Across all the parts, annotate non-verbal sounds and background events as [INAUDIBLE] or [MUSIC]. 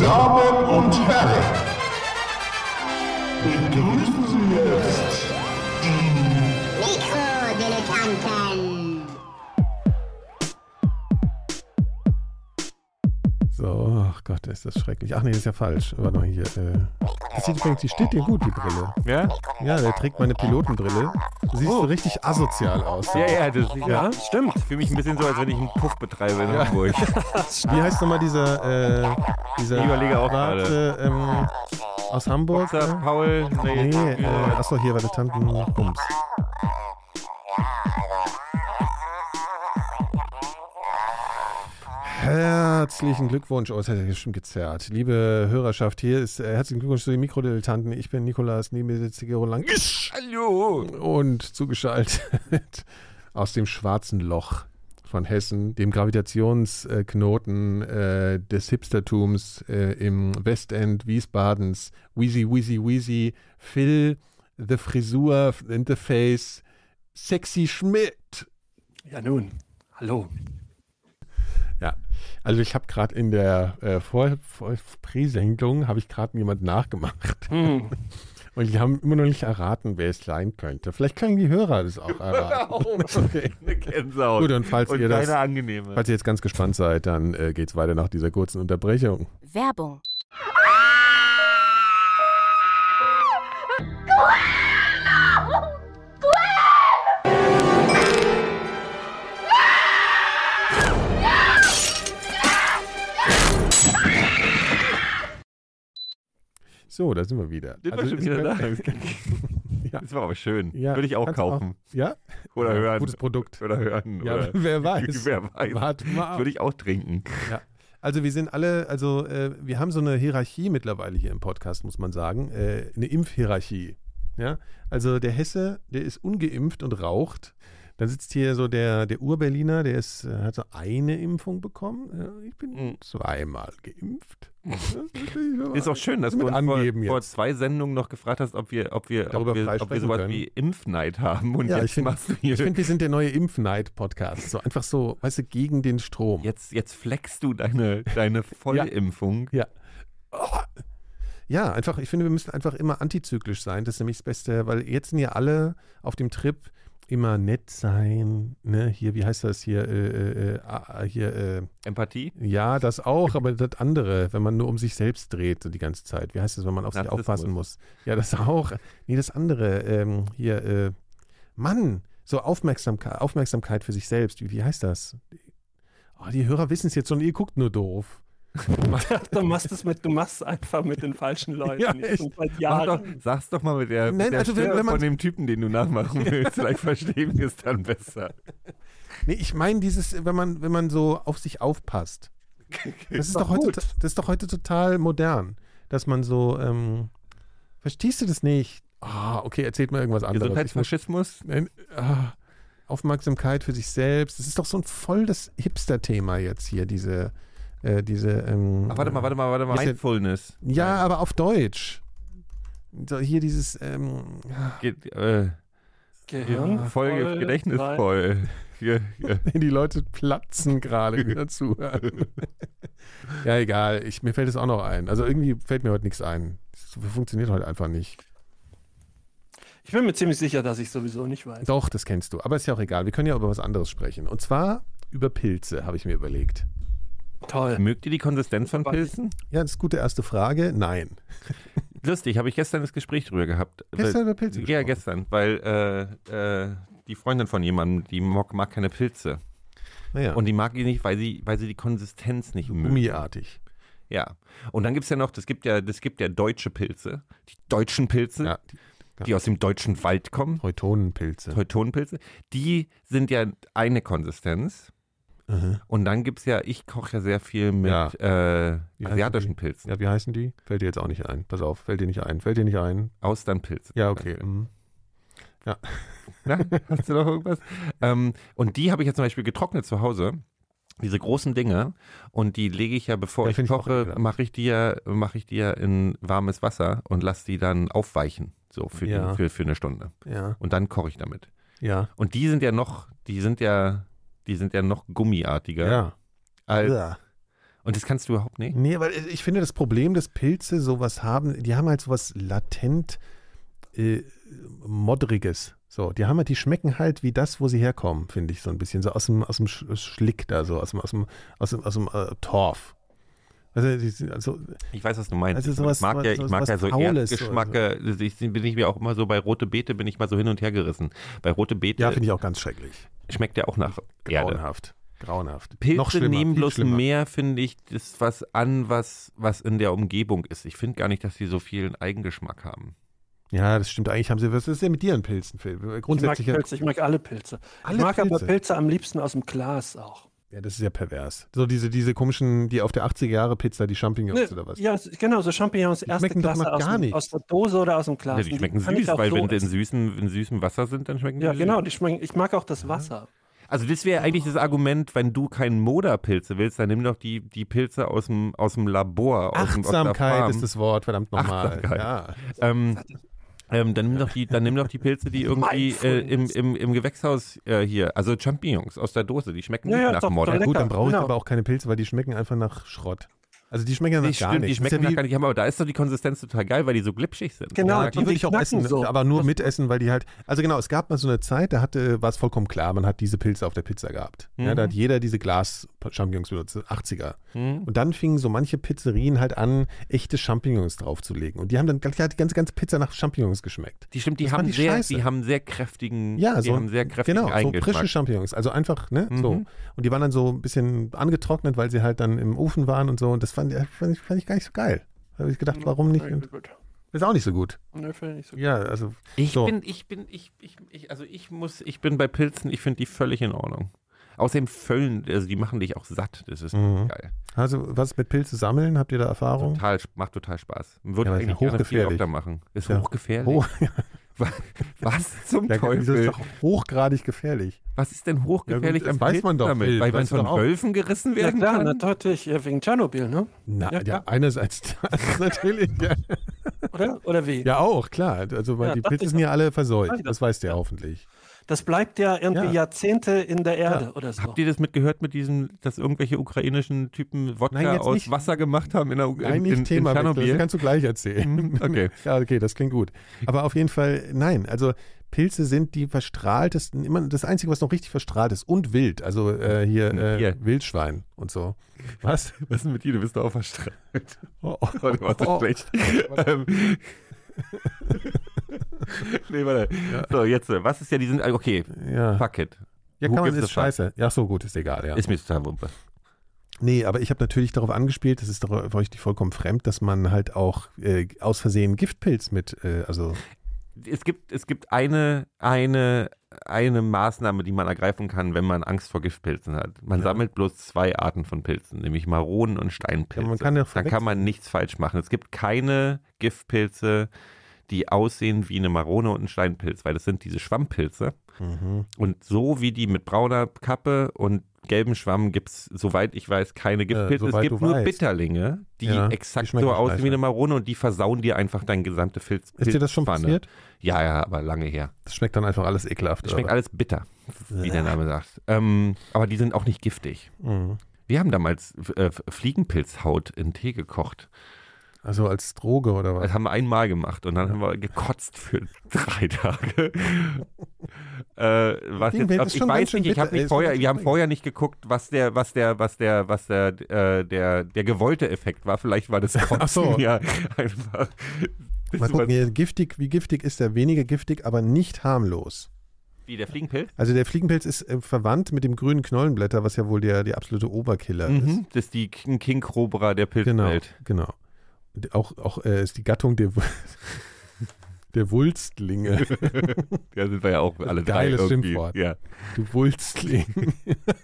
Damen und Herren, begrüßen Sie jetzt die Mikrodilettanten. So, ach Gott, ist das schrecklich. Ach nee, ist ja falsch. Warte mal hier. Äh, das sieht übrigens, die steht dir gut, die Brille. Ja? Ja, der trägt meine Pilotenbrille. Du siehst so richtig asozial aus. Ja, ja, das Ja. stimmt. Ich fühle mich ein bisschen so, als wenn ich einen Puff betreibe in Hamburg. Wie heißt nochmal dieser, äh, dieser überlege auch Warte, ähm, aus Hamburg? Boxer, ne? Paul, nee, Nee, äh, achso, hier war der Tanten Bums. Herzlichen Glückwunsch. Oh, das hat ja schon gezerrt. Liebe Hörerschaft, hier ist äh, herzlichen Glückwunsch zu den Mikrodilettanten. Ich bin Nikolas, neben mir sitzt Gero Lang Hallo! und zugeschaltet [LAUGHS] aus dem schwarzen Loch von Hessen, dem Gravitationsknoten äh, des Hipstertums äh, im Westend Wiesbadens. Wheezy, Wheezy, Wheezy, Phil, The Frisur in the Face, Sexy Schmidt. Ja nun, hallo. Also ich habe gerade in der äh, Vor Vor Präsendung habe ich gerade jemand nachgemacht. Hm. [LAUGHS] Und die haben immer noch nicht erraten, wer es sein könnte. Vielleicht können die Hörer das auch [LAUGHS] erraten. [LAUGHS] Okay. Eine Gänsehaut. Gut, und falls und ihr das angenehme. Falls ihr jetzt ganz gespannt seid, dann äh, geht's weiter nach dieser kurzen Unterbrechung. Werbung. So, da sind wir wieder. Sind wir Also, schon es wieder da? [LAUGHS] [LAUGHS] Ja. Das war aber schön. Ja, Würde ich auch kaufen. Ja? Oder Ja, hören. Gutes Produkt. Oder hören. Ja, oder wer weiß. [LAUGHS] Wer weiß. Warte mal ab. Würde ich auch trinken. Also wir sind alle, also äh, wir haben so eine Hierarchie mittlerweile hier im Podcast, muss man sagen. Äh, eine Impfhierarchie. Ja? Also der Hesse, der ist ungeimpft und raucht. Dann sitzt hier so der, der Urberliner, der ist, äh, hat so eine Impfung bekommen. Ja, ich bin Mhm. zweimal geimpft. Ist auch schön, dass du uns vor, vor zwei Sendungen noch gefragt hast, ob wir, ob wir, Darüber ob wir, ob wir sowas können. wie Impfneid haben. Und Ja, ich jetzt find- machst du hier. Ich finde, wir sind der neue Impfneid-Podcast. So einfach so, weißt du, gegen den Strom. Jetzt, jetzt flexst du deine, deine Vollimpfung. Ja. Oh. Ja, einfach, ich finde, wir müssen einfach immer antizyklisch sein. Das ist nämlich das Beste, weil jetzt sind ja alle auf dem Trip immer nett sein. Ne? Hier, wie heißt das hier? Äh, äh, äh, ah, hier, äh, Empathie? ja, das auch, aber das andere, wenn man nur um sich selbst dreht, so die ganze Zeit. Wie heißt das, wenn man auf sich aufpassen muss? Ja, das auch. Nee, das andere, ähm, hier, äh, Mann, so Aufmerksamkeit, Aufmerksamkeit für sich selbst. Wie, wie heißt das? Oh, die Hörer wissen es jetzt schon, ihr guckt nur doof. [LAUGHS] Du machst es mit, du machst einfach mit den falschen Leuten. Ja, Ich seit Jahren. doch, sag's doch mal mit der, Nein, mit der also wenn- wenn man- von dem Typen, den du nachmachen [LAUGHS] willst. Vielleicht verstehen wir es dann besser. [LAUGHS] Nee, ich meine dieses, wenn man, wenn man so auf sich aufpasst. Das ist, doch doch heute, das ist doch heute total modern, dass man so, ähm, verstehst du das nicht? Ah, okay, erzählt mal irgendwas anderes. Gesundheitsfaschismus? Nein, ah, Aufmerksamkeit für sich selbst. Das ist doch so ein voll das Hipster-Thema jetzt hier, diese, äh, diese, ähm, Ach, warte mal, warte mal, warte mal. Mindfulness. Ja, aber auf Deutsch. So, hier dieses, ähm, Geht, äh, Gehirn voll, voll Gedächtnis sein. voll. Hier, [LAUGHS] hier. die Leute platzen gerade wieder zuhören. [LAUGHS] ja, egal. Ich, mir fällt es auch noch ein. Also irgendwie fällt mir heute nichts ein. Es funktioniert heute einfach nicht. Ich bin mir ziemlich sicher, dass ich sowieso nicht weiß. Doch, das kennst du. Aber ist ja auch egal. Wir können ja über was anderes sprechen. Und zwar über Pilze, habe ich mir überlegt. Toll. Mögt ihr die Konsistenz von Pilzen? Ja, das ist eine gute erste Frage. Nein. [LAUGHS] Lustig, habe ich gestern das Gespräch drüber gehabt. Gestern Weil- über Pilze Ja, gesprochen. gestern, weil äh, äh, die Freundin von jemandem, die mag, mag keine Pilze. Naja, Und die mag die nicht, weil sie, weil sie die Konsistenz nicht mögen. gummiartig. Ja. Und dann gibt es ja noch, das gibt ja, das gibt ja deutsche Pilze, die deutschen Pilze, Ja, die aus dem deutschen Wald kommen, Teutonenpilze. Teutonenpilze, die sind ja eine Konsistenz. Mhm. Und dann gibt es ja, ich koche ja sehr viel mit Ja. äh, asiatischen? Pilzen, Ja, wie heißen die? Fällt dir jetzt auch nicht ein. Pass auf, fällt dir nicht ein. Fällt dir nicht ein. Austernpilze. Ja, okay. mhm. [LAUGHS] Na, hast du noch irgendwas? Ähm, und die habe ich jetzt zum Beispiel getrocknet zu Hause. Diese großen Dinge. Und die lege ich ja, bevor Ja, ich koche, mache ich die ja, mache ich die ja in warmes Wasser und lasse die dann aufweichen. So für, Ja. die, für, für eine Stunde. Ja, Und dann koche ich damit. ja, Und die sind ja noch, die sind ja, die sind ja noch gummiartiger ja. als, Ja. Und das kannst du überhaupt nicht? Nee, weil ich finde, das Problem, dass Pilze sowas haben, die haben halt sowas latent äh, Moddriges. So, die haben halt, die schmecken halt wie das, wo sie herkommen, finde ich so ein bisschen. So aus dem, aus dem Sch- Schlick da, so aus dem, aus dem, aus dem, aus dem äh, Torf. Also, also, Ich weiß, was du meinst. Also sowas- ich mag ja, ich mag ja so Faules, Erdgeschmacke. Also Ich bin ich mir auch immer so bei rote Beete bin ich mal so hin und her gerissen. Bei rote Beete ja, finde ich auch ganz schrecklich. schmeckt der auch nach Erde. Grauenhaft. Grauenhaft. Pilze Noch schlimmer, nehmen bloß schlimmer. mehr, finde ich, das was an, was, was in der Umgebung ist. Ich finde gar nicht, dass die so viel Eigengeschmack haben. Ja, das stimmt. Eigentlich haben sie, was ist denn mit dir in Pilzen, Phil? Ich mag Grundsätzlich, ja, Pilze, ich mag alle Pilze. Alle ich mag aber Pilze? Pilze am liebsten aus dem Glas auch. Ja, das ist ja pervers. So diese, diese komischen, die auf der 80er Jahre Pizza, die Champignons Ne, oder was? Ja, genau, so Champignons, erste schmecken doch Klasse mal aus, gar dem- nicht. aus der Dose oder aus dem Glas. Ja, die schmecken ich süß, weil so wenn sie in süßen, in süßem Wasser sind, dann schmecken die Ja, süß. genau, die schmecken, ich mag auch das Wasser. Also das wäre eigentlich das Argument, wenn du keinen Moderpilze willst, dann nimm doch die, die Pilze aus dem, aus dem Labor. Aus dem, aus der Achtsamkeit Farm. ist das Wort, verdammt nochmal. Achtsamkeit. Ja. Ähm, ähm, dann nimm doch die, dann nimm doch die Pilze, die [LAUGHS] irgendwie äh, im, im, im Gewächshaus äh, hier, also Champignons aus der Dose, die schmecken Ja, nicht ja, nach doch, doch Gut, dann brauche ich genau. aber auch keine Pilze, weil die schmecken einfach nach Schrott. Also die schmecken ja nach gar stimmt, die nichts. Ist schmecken ja nach gar nicht, aber da ist doch die Konsistenz total geil, weil die so glitschig sind. Genau, Ja, die würde ich auch essen, so. aber nur Das- mitessen, weil die halt. Also genau, es gab mal so eine Zeit, da hatte, war es vollkommen klar, man hat diese Pilze auf der Pizza gehabt. Ja, Mhm. da hat jeder diese Glas-Champignons benutzt, 80er. Hm? Und dann fingen so manche Pizzerien halt an, echte Champignons draufzulegen. Und die haben dann die hat die ganze, ganze Pizza nach Champignons geschmeckt. Die stimmt, die Das haben ich sehr, scheiße. die haben sehr kräftigen, Ja, die so, haben sehr kräftigen genau, so frische Champignons. Also einfach, ne, so. Mhm. Und die waren dann so ein bisschen angetrocknet, weil sie halt dann im Ofen waren und so. Und das fand, fand, ich, fand ich gar nicht so geil. Da habe ich gedacht, warum nicht? Und ist auch nicht so gut. Nee, finde ich nicht so gut. Ja, also Ich So. bin, ich bin, ich, ich, ich, also ich muss, ich bin bei Pilzen, ich finde die völlig in Ordnung. Außerdem füllen, also die machen dich auch satt, das ist Mhm. geil. Also, was mit Pilze sammeln? Habt ihr da Erfahrung? Total, macht total Spaß. Würde Ja, eigentlich ja gerne viel hochgefährlich. machen. Ist Ja. hochgefährlich. Oh, [LAUGHS] Was zum ja, wieso ist Teufel? doch hochgradig gefährlich. Was ist denn hochgefährlich Ja gut, am das weiß man Pilz doch, damit? Weil man von. Wölfen gerissen Ja werden klar, kann? natürlich, ja, wegen Tschernobyl, ne? Na, Ja, ja, einerseits das [LAUGHS] natürlich. Ja. Oder? Oder wie? ja, auch, klar. Also, weil Ja, die ich sind ja alle verseucht. Ja. Das weißt du ja hoffentlich. Das bleibt ja irgendwie Ja. Jahrzehnte in der Erde oder so. Habt ihr das mitgehört mit diesem, dass irgendwelche ukrainischen Typen Wodka Nein, aus nicht. Wasser gemacht haben in, der, in, Nein, in, nicht Thema. in wechseln. Tschernobyl? Das kannst du gleich erzählen. Mhm, okay. [LAUGHS] ja, okay, das klingt gut. Aber auf jeden Fall, nein. Also Pilze sind die verstrahltesten, immer das Einzige, was noch richtig verstrahlt ist. Und wild. Also äh, hier äh, Hier. Wildschwein und so. Was? Was ist denn mit dir? Du bist doch auch verstrahlt. Oh, oh, Oh, warst so oh. schlecht. [LAUGHS] Ähm. [LAUGHS] [LAUGHS] nee, warte. So, jetzt, was ist ja, die sind, okay, Ja, fuck it. ja Who kann man, ist scheiße. Ja, so gut, ist egal, ja. Ist mir total wumpe. Nee, aber ich habe natürlich darauf angespielt, das ist doch für euch nicht vollkommen fremd, dass man halt auch äh, aus Versehen Giftpilz mit, äh, also Es gibt, es gibt eine, eine, eine Maßnahme, die man ergreifen kann, wenn man Angst vor Giftpilzen hat. Man Ja. sammelt bloß zwei Arten von Pilzen, nämlich Maronen und Steinpilze. Ja, man kann ja Dann kann man nichts falsch machen. Es gibt keine Giftpilze, die aussehen wie eine Marone und ein Steinpilz, weil das sind diese Schwammpilze. mhm. Und so wie die mit brauner Kappe und gelbem Schwamm gibt es, soweit ich weiß, keine Giftpilze. es soweit gibt nur weißt. Bitterlinge, die Ja, die exakt schmecken so aussehen wie eine Marone und die versauen dir einfach dein gesamte Pilz. ist dir das schon Pilzpfanne. passiert? Ja, ja, aber lange her. Das schmeckt dann einfach alles ekelhaft. Das schmeckt oder? alles bitter, wie der Name sagt. Ähm, aber die sind auch nicht giftig. Mhm. Wir haben damals äh, Fliegenpilzhaut in Tee gekocht. Also als Droge oder was? Das haben wir einmal gemacht und dann haben wir gekotzt für [LAUGHS] drei Tage. äh, was jetzt, ist ich weiß nicht, ich habe nicht ist vorher, wir haben vorher nicht geguckt, was der, was der, was der, was der, äh, der, der gewollte Effekt war. Vielleicht war das Kotzen [LAUGHS] Ach so. ja einfach. Mal gucken, hier, giftig, wie giftig ist der? Weniger giftig, aber nicht harmlos. Wie der Fliegenpilz? Also der Fliegenpilz ist äh, verwandt mit dem grünen Knollenblätter, was ja wohl der, der absolute Oberkiller ist. Mhm. Das ist die King, King Cobra der Genau, Pilzwelt. genau. Und auch auch äh, ist die Gattung der, [LAUGHS] der Wulstlinge. [LAUGHS] Ja, sind wir ja auch alle drei Geiles irgendwie. Schimpfwort. Ja. Du Wulstling.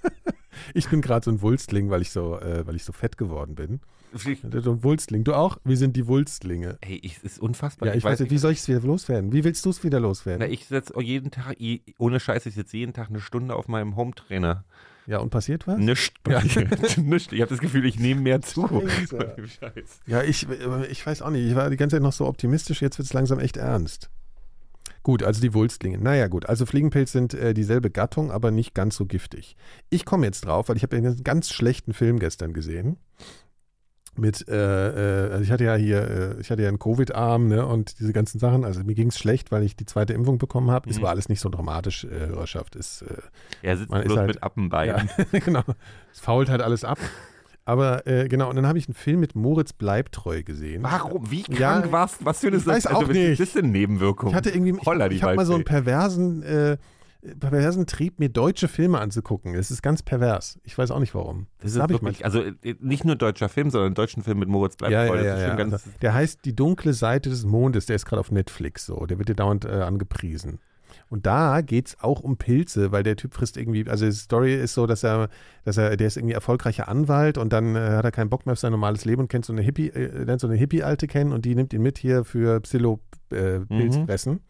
[LAUGHS] ich bin gerade so ein Wulstling, weil ich so, äh, weil ich so fett geworden bin. So ein Wulstling. Du auch? Wir sind die Wulstlinge. Hey, ich, ist unfassbar. Ja, ich, weiß nicht, wie soll ich es wieder loswerden? Wie willst du es wieder loswerden? Na, ich setze jeden Tag, ohne Scheiß, ich sitze jeden Tag eine Stunde auf meinem Hometrainer. Ja, und passiert was? Nischt. Ja. [LAUGHS] Nischt. Ich habe das Gefühl, ich nehme mehr zu. Scheiße. Von dem Scheiß. Ja, ich, äh, ich weiß auch nicht. Ich war die ganze Zeit noch so optimistisch, jetzt wird es langsam echt ernst. Gut, also die Wulstlinge. Naja, gut. Also Fliegenpilz sind äh, dieselbe Gattung, aber nicht ganz so giftig. Ich komme jetzt drauf, weil ich habe einen ganz schlechten Film gestern gesehen. Mit, äh, äh, also ich hatte ja hier, äh, ich hatte ja einen Covid-Arm ne, und diese ganzen Sachen. Also mir ging es schlecht, weil ich die zweite Impfung bekommen habe. Es Mhm. war alles nicht so dramatisch, äh, Hörerschaft. Ist, äh, Er sitzt Man ist bloß halt- mit Appenbeinen. ja, [LAUGHS] genau. Es fault halt alles ab. Aber äh, genau, und dann habe ich einen Film mit Moritz Bleibtreu gesehen. Warum? Wie krank Ja, warst du? Was für eine ich weiß also, auch was ist nicht. denn Nebenwirkung? Ich hatte irgendwie, ich, Holla, die ich habe mal so einen perversen, äh, perversen Trieb, mir deutsche Filme anzugucken. Das ist ganz pervers. Ich weiß auch nicht warum. Das ist hab ich wirklich, also äh, nicht nur deutscher Film, sondern deutschen Film mit Moritz bleibt Ja, ja, Das ja, Also, der heißt Die dunkle Seite des Mondes. Der ist gerade auf Netflix so. Der wird dir dauernd äh, angepriesen. Und da geht es auch um Pilze, weil der Typ frisst irgendwie, also die Story ist so, dass er, dass er, der ist irgendwie erfolgreicher Anwalt und dann äh, hat er keinen Bock mehr auf sein normales Leben und kennt so eine Hippie, äh, lernt so eine Hippie-Alte kennen und die nimmt ihn mit hier für Psilo-Pilzfressen. Mhm.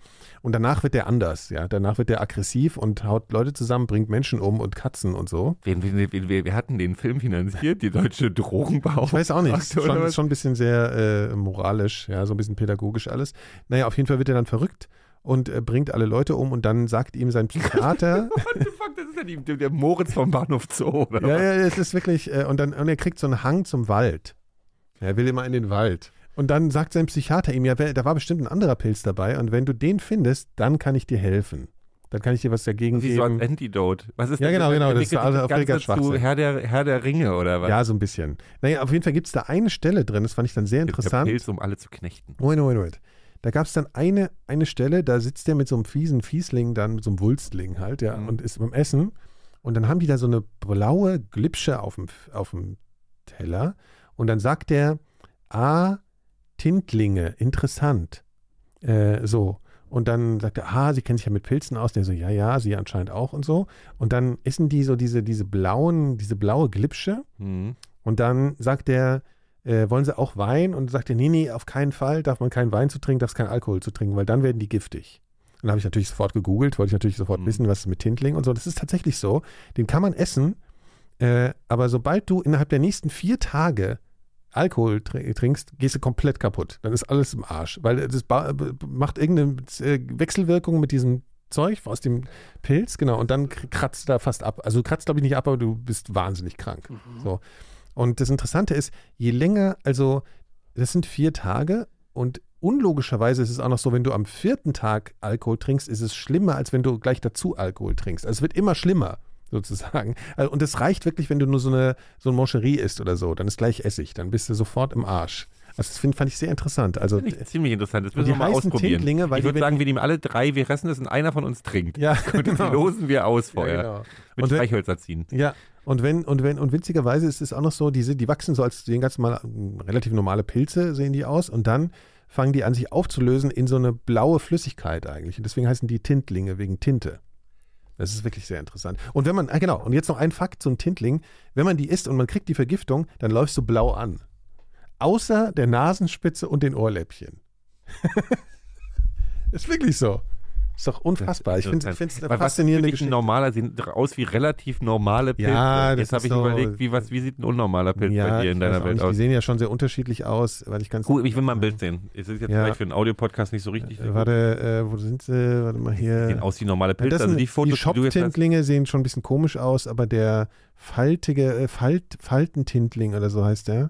Und danach wird der anders, ja. Danach wird der aggressiv und haut Leute zusammen, bringt Menschen um und Katzen und so. wen, wen, wen, wen, wer hat denn den Film finanziert? Die deutsche Drogenbau? Ich weiß auch nicht. Ist schon, ist schon ein bisschen sehr äh, moralisch, ja, so ein bisschen pädagogisch alles. Naja, auf jeden Fall wird er dann verrückt und äh, bringt alle Leute um und dann sagt ihm sein Psychiater, [LAUGHS] What the fuck, das ist ja die, der, der Moritz vom Bahnhof Zoo, oder ja, was? ja, es ist wirklich, äh, und dann, und er kriegt so einen Hang zum Wald. Er will immer in den Wald. Und dann sagt sein Psychiater ihm, ja, da war bestimmt ein anderer Pilz dabei und wenn du den findest, dann kann ich dir helfen. Dann kann ich dir was dagegen Wie so ein geben. Antidote. Was ist Ja, genau, genau, das ist also zu Schwachsinn. Herr der, Herr der Ringe, oder was? Ja, so ein bisschen. Naja, auf jeden Fall gibt es da eine Stelle drin, das fand ich dann sehr Der interessant. Pilz, um alle zu knechten. Moment, Moment, Moment. Da gab es dann eine, eine Stelle, da sitzt der mit so einem fiesen Fiesling, dann mit so einem Wulstling halt, ja, Mhm. und ist beim Essen. Und dann haben die da so eine blaue Glipsche auf dem, auf dem Teller. Und dann sagt der, ah, Tintlinge, interessant. Äh, so. Und dann sagt er, ah, sie kennen sich ja mit Pilzen aus. Der so, ja, ja, sie anscheinend auch und so. Und dann essen die so diese, diese blauen, diese blaue Glipsche. Mhm. Und dann sagt er, äh, wollen sie auch Wein? Und sagt er, nee, nee, auf keinen Fall darf man keinen Wein zu trinken, darf es keinen Alkohol zu trinken, weil dann werden die giftig. Und dann habe ich natürlich sofort gegoogelt, wollte ich natürlich sofort Mhm. wissen, was ist mit Tintling und so. Das ist tatsächlich so. Den kann man essen, äh, aber sobald du innerhalb der nächsten vier Tage Alkohol tr trinkst, gehst du komplett kaputt. Dann ist alles im Arsch, weil das macht irgendeine äh, Wechselwirkung mit diesem Zeug aus dem Pilz, genau, und dann kratzt da fast ab. Also du kratzt, glaube ich, nicht ab, aber du bist wahnsinnig krank. So. Und das Interessante ist, je länger, also das sind vier Tage und unlogischerweise ist es auch noch so, wenn du am vierten Tag Alkohol trinkst, ist es schlimmer, als wenn du gleich dazu Alkohol trinkst. Also es wird immer schlimmer, sozusagen. Also, und das reicht wirklich, wenn du nur so eine, so eine Moncherie isst oder so, dann ist gleich Essig, dann bist du sofort im Arsch. Also das find, fand ich sehr interessant. Also Finde ich ziemlich interessant. Das müssen die wir mal ausprobieren. Tintlinge, weil ich die, würde sagen, wir nehmen alle drei, wir fressen das und einer von uns trinkt. ja, [LAUGHS] Und das genau. losen wir aus Ja, vorher. genau. Mit Und Streichhölzer ziehen. Ja, und wenn, und wenn, und witzigerweise ist es auch noch so, diese, die wachsen so als sehen ganz mal relativ normale Pilze, sehen die aus, und dann fangen die an, sich aufzulösen in so eine blaue Flüssigkeit eigentlich. Und deswegen heißen die Tintlinge wegen Tinte. Das ist wirklich sehr interessant. Und wenn man, ah genau, und jetzt noch ein Fakt, ein Tintling, wenn man die isst und man kriegt die Vergiftung, dann läufst du blau an. Außer der Nasenspitze und den Ohrläppchen. [LAUGHS] ist wirklich so. Ist doch unfassbar. Ich finde es eine faszinierende wirklich ein Geschichte. normaler, sehen aus wie relativ normale Pilze. Ja, das Jetzt habe ich so- überlegt, wie, was, wie sieht ein unnormaler Pilz bei dir in deiner Welt nicht. aus? Die sehen ja schon sehr unterschiedlich aus, weil ich ganz. Cool, ich will mal ein Bild sehen. Es ist jetzt Ja. vielleicht für einen Audiopodcast nicht so richtig. Warte, äh, wo sind sie? Warte mal hier. sehen aus wie normale Ja, Pilze. das Also sind, die die Fotos, Shop-Tintlinge sehen schon ein bisschen komisch aus, aber der faltige, äh, Falt, Faltentintling oder so heißt der.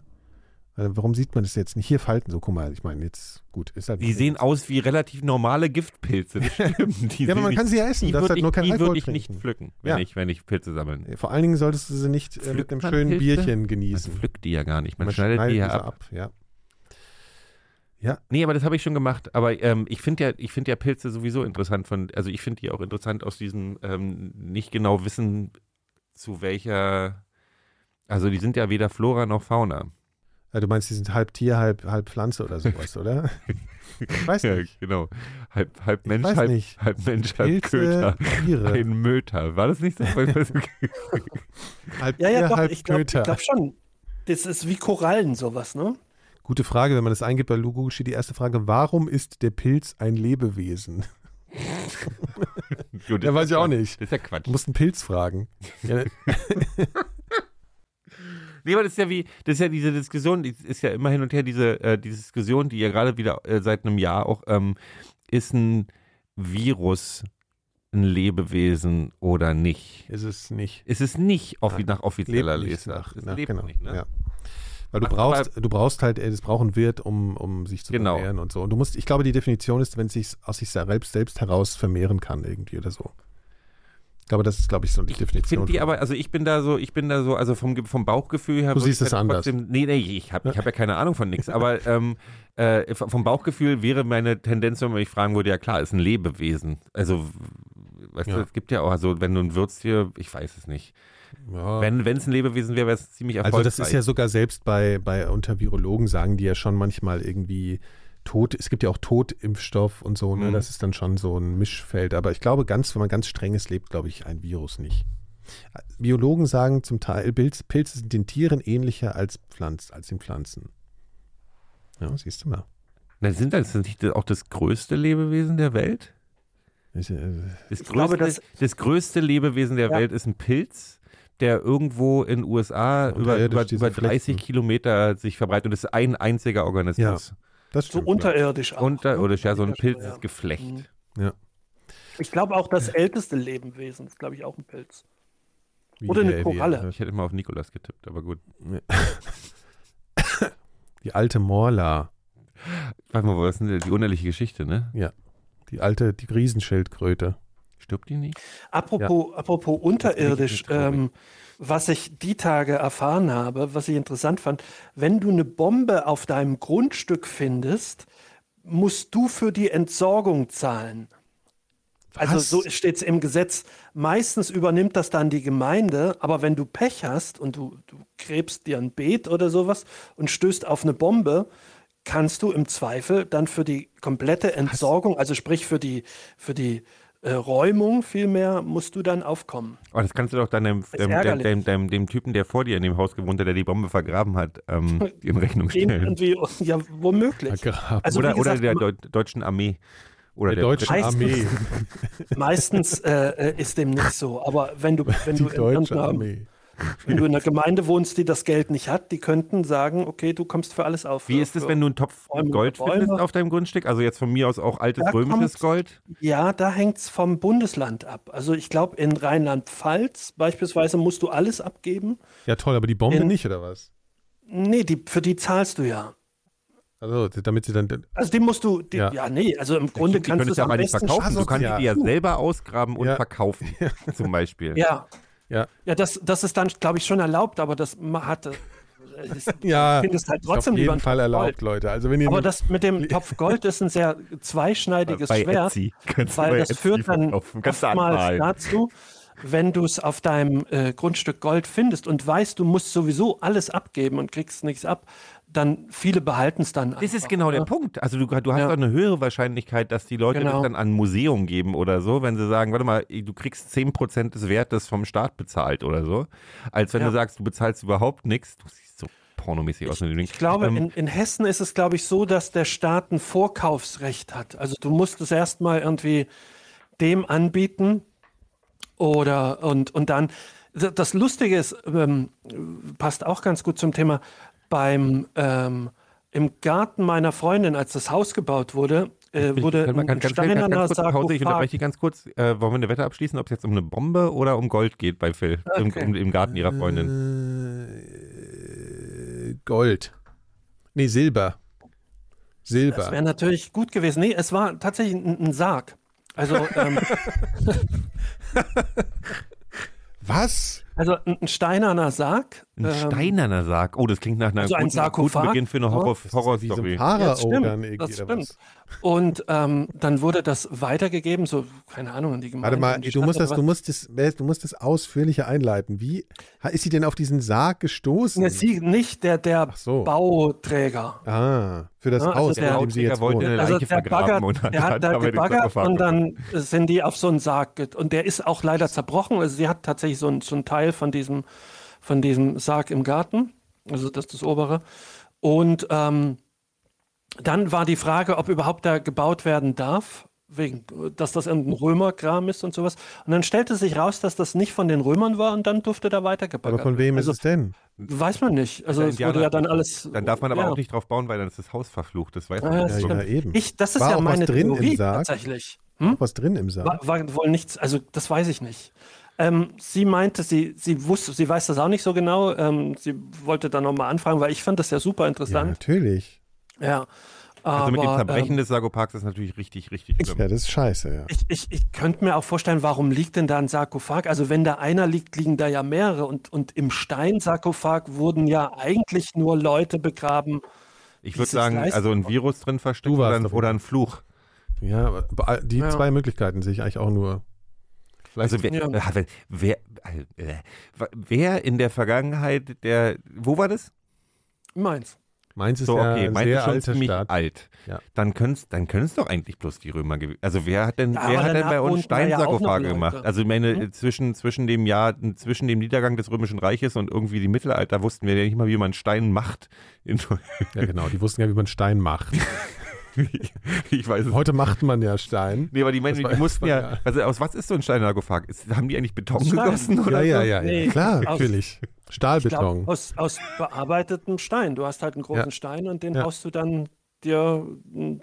Äh, warum sieht man das jetzt nicht? Hier Falten, so guck mal, ich meine, jetzt gut. Ist halt die sehen aus wie relativ normale Giftpilze. Das [LAUGHS] stimmt. Die Ja, aber man nicht- kann sie ja essen, die darfst würde halt ich, nur keinen die Alkohol würd ich nicht pflücken, wenn, Ja. ich, wenn ich Pilze sammeln. Vor allen Dingen solltest du sie nicht äh, Pflückt mit einem man schönen Pilze? Bierchen Man genießen. pflückt die ja gar nicht. Man, Man schneidet, die ja sie ab. ja. Nee, aber das habe ich schon gemacht. Aber ähm, ich finde ja, ich finde ja Pilze sowieso interessant von, also ich finde die auch interessant aus diesem ähm, nicht genau wissen, zu welcher, also die sind ja weder Flora noch Fauna. Ja, du meinst, die sind halb Tier, halb, halb Pflanze oder sowas, oder? Ich [LAUGHS] weiß Ja, nicht. genau. Halb, halb Mensch, weiß halb, nicht. halb Mensch, halb Pilze, Köter. Tiere. Ein Möter. War das nicht so? [LAUGHS] Halb Ja, ja, Tier, doch, halb ich glaube glaub schon. Das ist wie Korallen sowas, ne? Gute Frage, wenn man das eingibt bei Lugu, steht die erste Frage, warum ist der Pilz ein Lebewesen? [LAUGHS] Gut, Ja, das weiß ich auch nicht. Das ist ja Quatsch. Du musst einen Pilz fragen. Ja, Nee, aber das ist ja wie, das ist ja diese Diskussion, die ist ja immer hin und her diese, äh, diese Diskussion, die ja gerade wieder äh, seit einem Jahr auch ähm, ist ein, Virus ein Lebewesen oder nicht? Ist es nicht. Es ist nicht offi Nein. nach offizieller Lesart. nach, Es nach, lebt genau, nicht, ne? ja. Weil du Aber- brauchst, du brauchst halt, äh, es braucht ein Wirt, um, um sich zu Genau. vermehren und so. Und du musst, ich glaube, die Definition ist, wenn es sich aus sich selbst, selbst heraus vermehren kann, irgendwie oder so. Ich glaube, das ist, glaube ich, so die Ich Definition. die aber, also ich bin da so, ich bin da so, also vom, vom Bauchgefühl her. Du siehst es halt anders. Trotzdem, nee, nee, ich habe ich hab ja keine Ahnung von nichts. Aber [LAUGHS] ähm, äh, vom Bauchgefühl wäre meine Tendenz, wenn man mich fragen würde, ja klar, ist ein Lebewesen. Also, weißt du, Ja. es gibt ja auch, also wenn du ein Wirtstier, ich weiß es nicht. ja. Wenn es ein Lebewesen wäre, wäre es ziemlich Also erfolgreich. das ist ja sogar selbst bei, bei unter Virologen sagen die ja schon manchmal irgendwie Tod, es gibt ja auch Totimpfstoff und so, ne? Mhm. Das ist dann schon so ein Mischfeld. Aber ich glaube, ganz, wenn man ganz strenges lebt, glaube ich, ein Virus nicht. Biologen sagen zum Teil, Pilz- Pilze sind den Tieren ähnlicher als, Pflanz, als den Pflanzen. Ja, siehst du mal. Na, sind das nicht auch das größte Lebewesen der Welt? Ich, äh, Das, Ich glaube, größte, das- das größte Lebewesen der Ja. Welt ist ein Pilz, der irgendwo in USA über, über, über 30 Flechten. Kilometer sich verbreitet und das ist ein einziger Organismus. Das So stimmt. unterirdisch auch. Unterirdisch, ja, so ein Ja. Pilzgeflecht. Mhm. Ich glaube auch das älteste Lebewesen ist, glaube ich, auch ein Pilz. Wie Oder eine der- wie- Koralle. Ich hätte immer auf Nikolas getippt, aber gut. [LAUGHS] Die alte Morla, Warte mal, was ist denn die unehrliche Geschichte, ne? die alte, die Riesenschildkröte. Stirbt die nicht? Apropos, apropos unterirdisch, ähm, was ich die Tage erfahren habe, was ich interessant fand, wenn du eine Bombe auf deinem Grundstück findest, musst du für die Entsorgung zahlen. Also Was? so steht es im Gesetz. Meistens übernimmt das dann die Gemeinde, aber wenn du Pech hast und du, du gräbst dir ein Beet oder sowas und stößt auf eine Bombe, kannst du im Zweifel dann für die komplette Entsorgung, also sprich für die, für die äh, Räumung vielmehr, musst du dann aufkommen. Oh, das kannst du doch dann dem, dem, dem, dem, dem, dem Typen, der vor dir in dem Haus gewohnt hat, der die Bombe vergraben hat, ähm, [LAUGHS] in Rechnung stellen. ja, womöglich. Vergraben. Also oder wie oder gesagt, der Deu deutschen Armee. Oder der deutschen Heißt- Armee. [LAUGHS] meistens äh, äh, ist dem nicht so. Aber wenn du, wenn Die du in deutsche Armee. Wenn du in einer Gemeinde wohnst, die das Geld nicht hat, die könnten sagen, okay, du kommst für alles auf. Wie ist es, wenn du einen Topf Bäume, Gold Bäume. findest auf deinem Grundstück? Also jetzt von mir aus auch altes Da römisches kommt- Gold? Ja, da hängt es vom Bundesland ab. Also ich glaube, in Rheinland-Pfalz beispielsweise musst du alles abgeben. Ja, toll, aber die Bombe In- nicht, oder was? Nee, die, für die zahlst du ja. Also, damit sie dann. Also die musst du, die, Ja. ja. nee, also im Grunde Die kannst du es am aber nicht verkaufen. Du kannst Ja. die ja selber ausgraben und Ja. verkaufen, zum Beispiel. Ja, Ja, ja das, das ist dann, glaube ich, schon erlaubt, aber das ma- hat, äh, das, [LAUGHS] ja ich finde es halt auf trotzdem lieber jeden ein Fall erlaubt, Gold. Leute. Also, wenn ihr. Aber das mit dem [LAUGHS] Topf Gold ist ein sehr zweischneidiges bei Schwert. Etsy. Kannst Weil bei das Etsy führt dann oftmals anmalen. dazu, wenn du es auf deinem äh, Grundstück Gold findest und weißt, du musst sowieso alles abgeben und kriegst nichts ab, dann viele behalten es dann. Das ist einfach, genau der ne? Punkt. Also du, du hast Ja. doch eine höhere Wahrscheinlichkeit, dass die Leute Genau. das dann an ein Museum geben oder so, wenn sie sagen, warte mal, du kriegst 10% des Wertes vom Staat bezahlt oder so, als wenn Ja. du sagst, du bezahlst überhaupt nichts. Du siehst so pornomäßig aus dem Ding. Ich glaube, Ähm, in, in Hessen ist es, glaube ich, so, dass der Staat ein Vorkaufsrecht hat. Also du musst es erstmal irgendwie dem anbieten oder und, und dann. Das Lustige ist, ähm, passt auch ganz gut zum Thema, beim ähm, im Garten meiner Freundin, als das Haus gebaut wurde, äh, wurde Kann man ein ganz, ganz, ganz, ganz steinerner kurz Hause, ich unterbreche dich ganz kurz. Äh, wollen wir eine Wette abschließen, ob es jetzt um eine Bombe oder um Gold geht bei Phil, im, Okay. um, im Garten ihrer Freundin? Äh, Gold. Nee, Silber. Das wäre Silber. natürlich gut gewesen. Nee, es war tatsächlich ein, ein Sarg. Also, ähm, [LAUGHS] Was? also ein, ein steinerner Sarg. Ein ähm, steinerner Sarg. Oh, das klingt nach einer Also ein guten, Beginn für eine ja. Horror, so Horrorstory. ein Ja, Pharao das stimmt, dann irgendwie das stimmt. was? Und ähm, dann wurde das weitergegeben, so, keine Ahnung, an die Gemeinde. Warte mal, du Stadt musst, das, du, musst das, du musst das ausführlicher einleiten. Wie ist sie denn auf diesen Sarg gestoßen? Ne, sie nicht, der, der so. Bauträger. Ah, für das Ja, also Haus, der in dem sie jetzt wollte wohnt. Also der vergraben baggert, und hat der hat da gebaggert und dann sind die auf so einen Sarg. Und der ist auch leider zerbrochen. Also sie hat tatsächlich so, ein, so einen Teil von diesem, von diesem Sarg im Garten. Also das ist das obere. Und ähm, dann war die Frage, ob überhaupt da gebaut werden darf, wegen, dass das irgendein Römerkram ist und sowas. Und dann stellte sich raus, dass das nicht von den Römern war und dann durfte da weitergebaggert Aber von wem also, ist es denn? Weiß man nicht. Also es wurde ja dann alles. Dann darf man aber ja. auch nicht drauf bauen, weil dann ist das Haus verflucht. Das weiß man Ja, nicht. das Ja, eben. Ich, das ist War ja auch was meine drin im Theorie Sarg? tatsächlich. Hm? Was drin im Sarg? War, war wohl nichts, also das weiß ich nicht. Ähm, sie meinte, sie, sie wusste, sie weiß das auch nicht so genau. Ähm, sie wollte da nochmal anfragen, weil ich fand das ja super Ja, interessant. natürlich. Ja. Also mit dem Verbrechen ähm, des Sarkopags ist natürlich richtig, richtig schlimm. Ja, das ist scheiße, ja. ich, ich, ich könnte mir auch vorstellen, warum liegt denn da ein Sarkophag? Also wenn da einer liegt, liegen da ja mehrere. Und, und im Steinsarkophag wurden ja eigentlich nur Leute begraben. Ich würde sagen, Leist- also ein Virus drin versteckt oder oder ein Fluch. Ja, die Ja. zwei Möglichkeiten sehe ich eigentlich auch nur. Vielleicht Also wer, Ja. äh, wer, wer, äh, wer in der Vergangenheit, der, wo war das? Meins. Meins ist So, ja okay, ein meinte sehr schon alter ziemlich Staat. alt. Ja. Dann können es dann können's doch eigentlich bloß die Römer gewesen. Also wer hat denn, Ja, wer hat denn bei uns ja Steinsarkophage Leute. gemacht? Also ich meine, Hm? zwischen, zwischen dem Jahr, zwischen dem Niedergang des Römischen Reiches und irgendwie dem Mittelalter wussten wir ja nicht mal, wie man Stein macht. In, Ja, genau. Die wussten ja, wie man Stein macht. [LAUGHS] [LAUGHS] ich weiß es Heute macht man ja Stein. Nee, aber die, war- die mussten ja, ja- also aus was ist so ein Steinsarkophag? Ist, haben die eigentlich Beton Stein. gegossen oder Ja, ja, ja, ja. Nee, Klar, aus- natürlich. Ich Stahlbeton. glaub, aus, aus bearbeitetem Stein. Du hast halt einen großen Ja. Stein und den Ja. haust du dann dir. mm,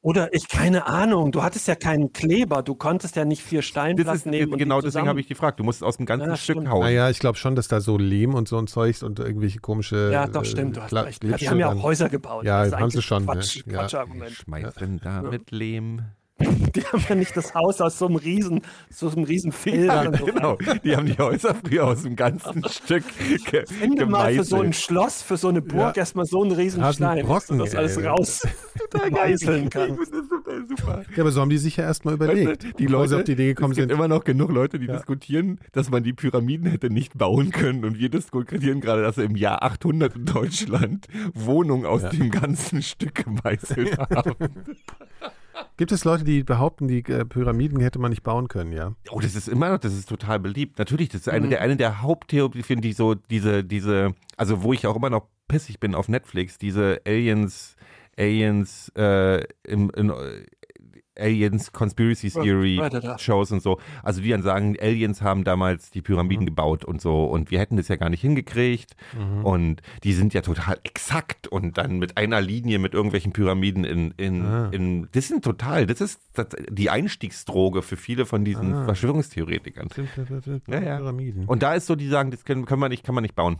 Oder ich, keine Ahnung, du hattest ja keinen Kleber, du konntest ja nicht vier Das Steinplatten ist nehmen. und genau die deswegen habe ich gefragt. Du musst es aus dem ganzen Ja, Stück stimmt. hauen. Naja, ich glaube schon, dass da so Lehm und so ein Zeugs und irgendwelche komische. Ja, doch, äh, stimmt, du hast Kla- recht. Ja, die haben ja auch Häuser gebaut. Ja, haben sie schon, Quatsch, ne? Ja. Quatschargument. Schmeißen da mit Lehm. Die haben ja nicht das Haus aus so einem riesen, so einem riesen Feld. Ja, so. genau. Die haben die Häuser früher aus dem ganzen [LAUGHS] Stück ge Finde mal für so ein gemeißelt. Schloss, für so eine Burg Ja. erstmal so einen riesen Hast einen Stein, Brocken, dass du das alles ey. raus [LAUGHS] meißeln kann. Ich finde das total super. Ja, aber so haben die sich ja erstmal überlegt. Weißt du, die sie Leute, auf die Idee gekommen es gibt sind. immer noch genug Leute, die Ja. diskutieren, dass man die Pyramiden hätte nicht bauen können. Und wir diskutieren gerade, dass wir im Jahr 800 in Deutschland Wohnungen aus Ja. dem ganzen Stück gemeißelt [LAUGHS] haben. Gibt es Leute, die behaupten, die äh, Pyramiden hätte man nicht bauen können, ja? Oh, das ist immer noch, das ist total beliebt. Natürlich, das ist eine Mhm. der, eine der Haupttheorien, ich so, diese, diese, also wo ich auch immer noch pissig bin auf Netflix, diese Aliens, Aliens, äh, im, in, Aliens Conspiracy Theory. Shows und so. Also die dann sagen, Aliens haben damals die Pyramiden Mhm. gebaut und so und wir hätten das ja gar nicht hingekriegt und die sind ja total exakt und dann mit einer Linie mit irgendwelchen Pyramiden in, in, Ah. in das sind total, das ist das, die Einstiegsdroge für viele von diesen Ah. Verschwörungstheoretikern. Ja, ja. Pyramiden. Und da ist so, die sagen, das können, können wir nicht, kann man nicht bauen.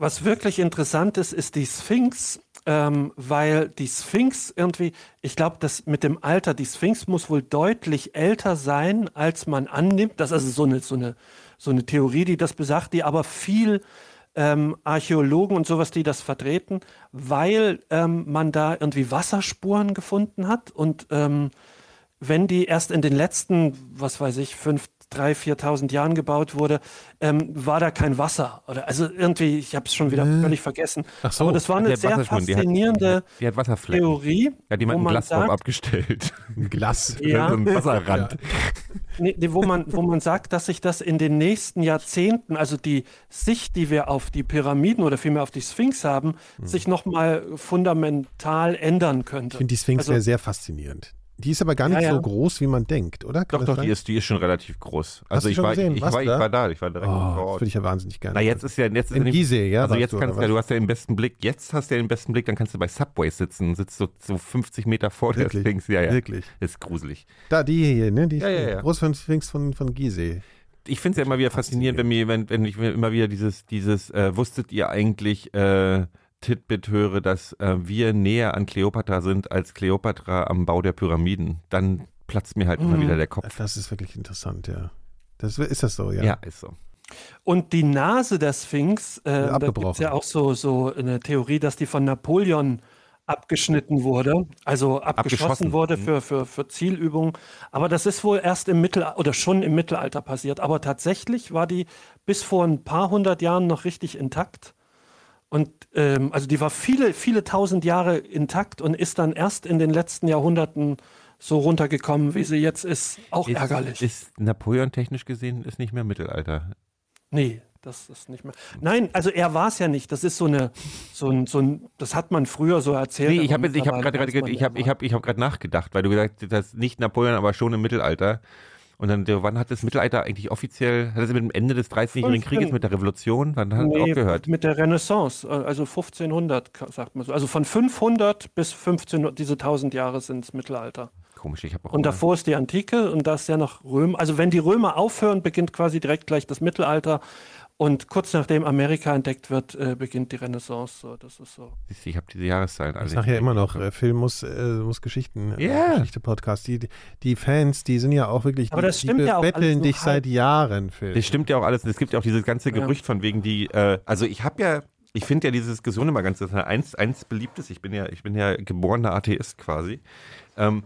Was wirklich interessant ist, ist die Sphinx, ähm, weil die Sphinx irgendwie, ich glaube, das mit dem Alter, die Sphinx muss wohl deutlich älter sein, als man annimmt. Das ist so eine, so eine, so eine Theorie, die das besagt, die aber viel ähm, Archäologen und sowas, die das vertreten, weil ähm, man da irgendwie Wasserspuren gefunden hat und ähm, wenn die erst in den letzten, was weiß ich, fünf, drei, 4.000 Jahren gebaut wurde, ähm, war da kein Wasser. Oder, also irgendwie, ich habe es schon wieder Äh. völlig vergessen. Ach so. Aber das war eine sehr Wasserspuren, die hat- faszinierende Die hat. Theorie, Ja, die wo hat ein Glas drauf abgestellt. [LAUGHS] Ein Glas. Ja. so ein Wasserrand. [LAUGHS] nee, nee, wo, man, wo man sagt, dass sich das in den nächsten Jahrzehnten, also die Sicht, die wir auf die Pyramiden oder vielmehr auf die Sphinx haben, sich nochmal fundamental ändern könnte. Ich finde die Sphinx Also- sehr faszinierend. Die ist aber gar nicht Ja, ja. so groß, wie man denkt, oder? Kann Doch, das doch, die ist, die ist schon relativ groß. Hast Also du ich schon war, gesehen? ich, Warst war, du ich da? war da, ich war direkt vor Oh, das Ort. würde ich ja wahnsinnig gerne. Na, jetzt ist ja, jetzt ist In ja Gizeh, ja, Also jetzt du, kannst du, ja, du hast ja den besten Blick. Jetzt hast du ja den besten Blick, dann kannst du bei Subway sitzen, sitzt so, so 50 Meter vor der Wirklich? Sphinx. Ja, ja. Wirklich. Ist gruselig. Da, die hier, ne? Die Ja, ja, ja. große Sphinx von, von Gizeh. Ich finde es ja immer wieder faszinierend, wenn, mir, wenn, wenn ich mir immer wieder dieses, dieses äh, wusstet ihr eigentlich, äh, Titbit höre, dass äh, wir näher an Kleopatra sind als Kleopatra am Bau der Pyramiden, dann platzt mir halt immer Mhm. wieder der Kopf. Das ist wirklich interessant, ja. Das, ist das so, ja? Ja, ist so. Und die Nase der Sphinx, äh, da gibt abgebrochen. ja auch so, so eine Theorie, dass die von Napoleon abgeschnitten wurde, also abgeschossen Abgeschossen. wurde Mhm. für, für, für Zielübungen. Aber das ist wohl erst im Mittelalter oder schon im Mittelalter passiert. Aber tatsächlich war die bis vor ein paar hundert Jahren noch richtig intakt. Und ähm, also die war viele, viele tausend Jahre intakt und ist dann erst in den letzten Jahrhunderten so runtergekommen, wie sie jetzt ist. Auch Ist, ärgerlich. Ist Napoleon technisch gesehen ist nicht mehr Mittelalter. Nee, das ist nicht mehr. Nein, also er war es ja nicht. Das ist so eine, so ein, so ein, das hat man früher so erzählt. Nee, ich habe ich hab mittlerweile gerade ich habe ich habe ich habe gerade nachgedacht, weil du gesagt hast, nicht Napoleon, aber schon im Mittelalter. Und dann, wann hat das Mittelalter eigentlich offiziell, hat es mit dem Ende des 13-jährigen 15. Krieges, mit der Revolution, wann hat Nee, aufgehört? mit der Renaissance, äh, also 1500, ka- sagt man so. Also von 500 bis 1500, diese 1000 Jahre sind es Mittelalter. Komisch, ich habe auch Und davor ist die Antike und da ist ja noch Römer. Also wenn die Römer aufhören, beginnt quasi direkt gleich das Mittelalter. Und kurz nachdem Amerika entdeckt wird, äh, beginnt die Renaissance. So, das ist so. Siehst du, ich habe diese Jahreszahlen alle. Ich sage ja immer noch, äh, Film muss, äh, muss Geschichten, äh, Ja. Geschichte-Podcast. Die, die Fans, die sind ja auch wirklich, Aber die, das stimmt die ja auch alles betteln dich seit Jahren, Film. Das stimmt ja auch alles. Es gibt ja auch dieses ganze Ja. Gerücht von wegen die, äh, also ich habe ja, ich finde ja diese Diskussion immer ganz, das ist eins, eins beliebtes, ich bin ja, ich bin ja geborener Atheist quasi. Ähm,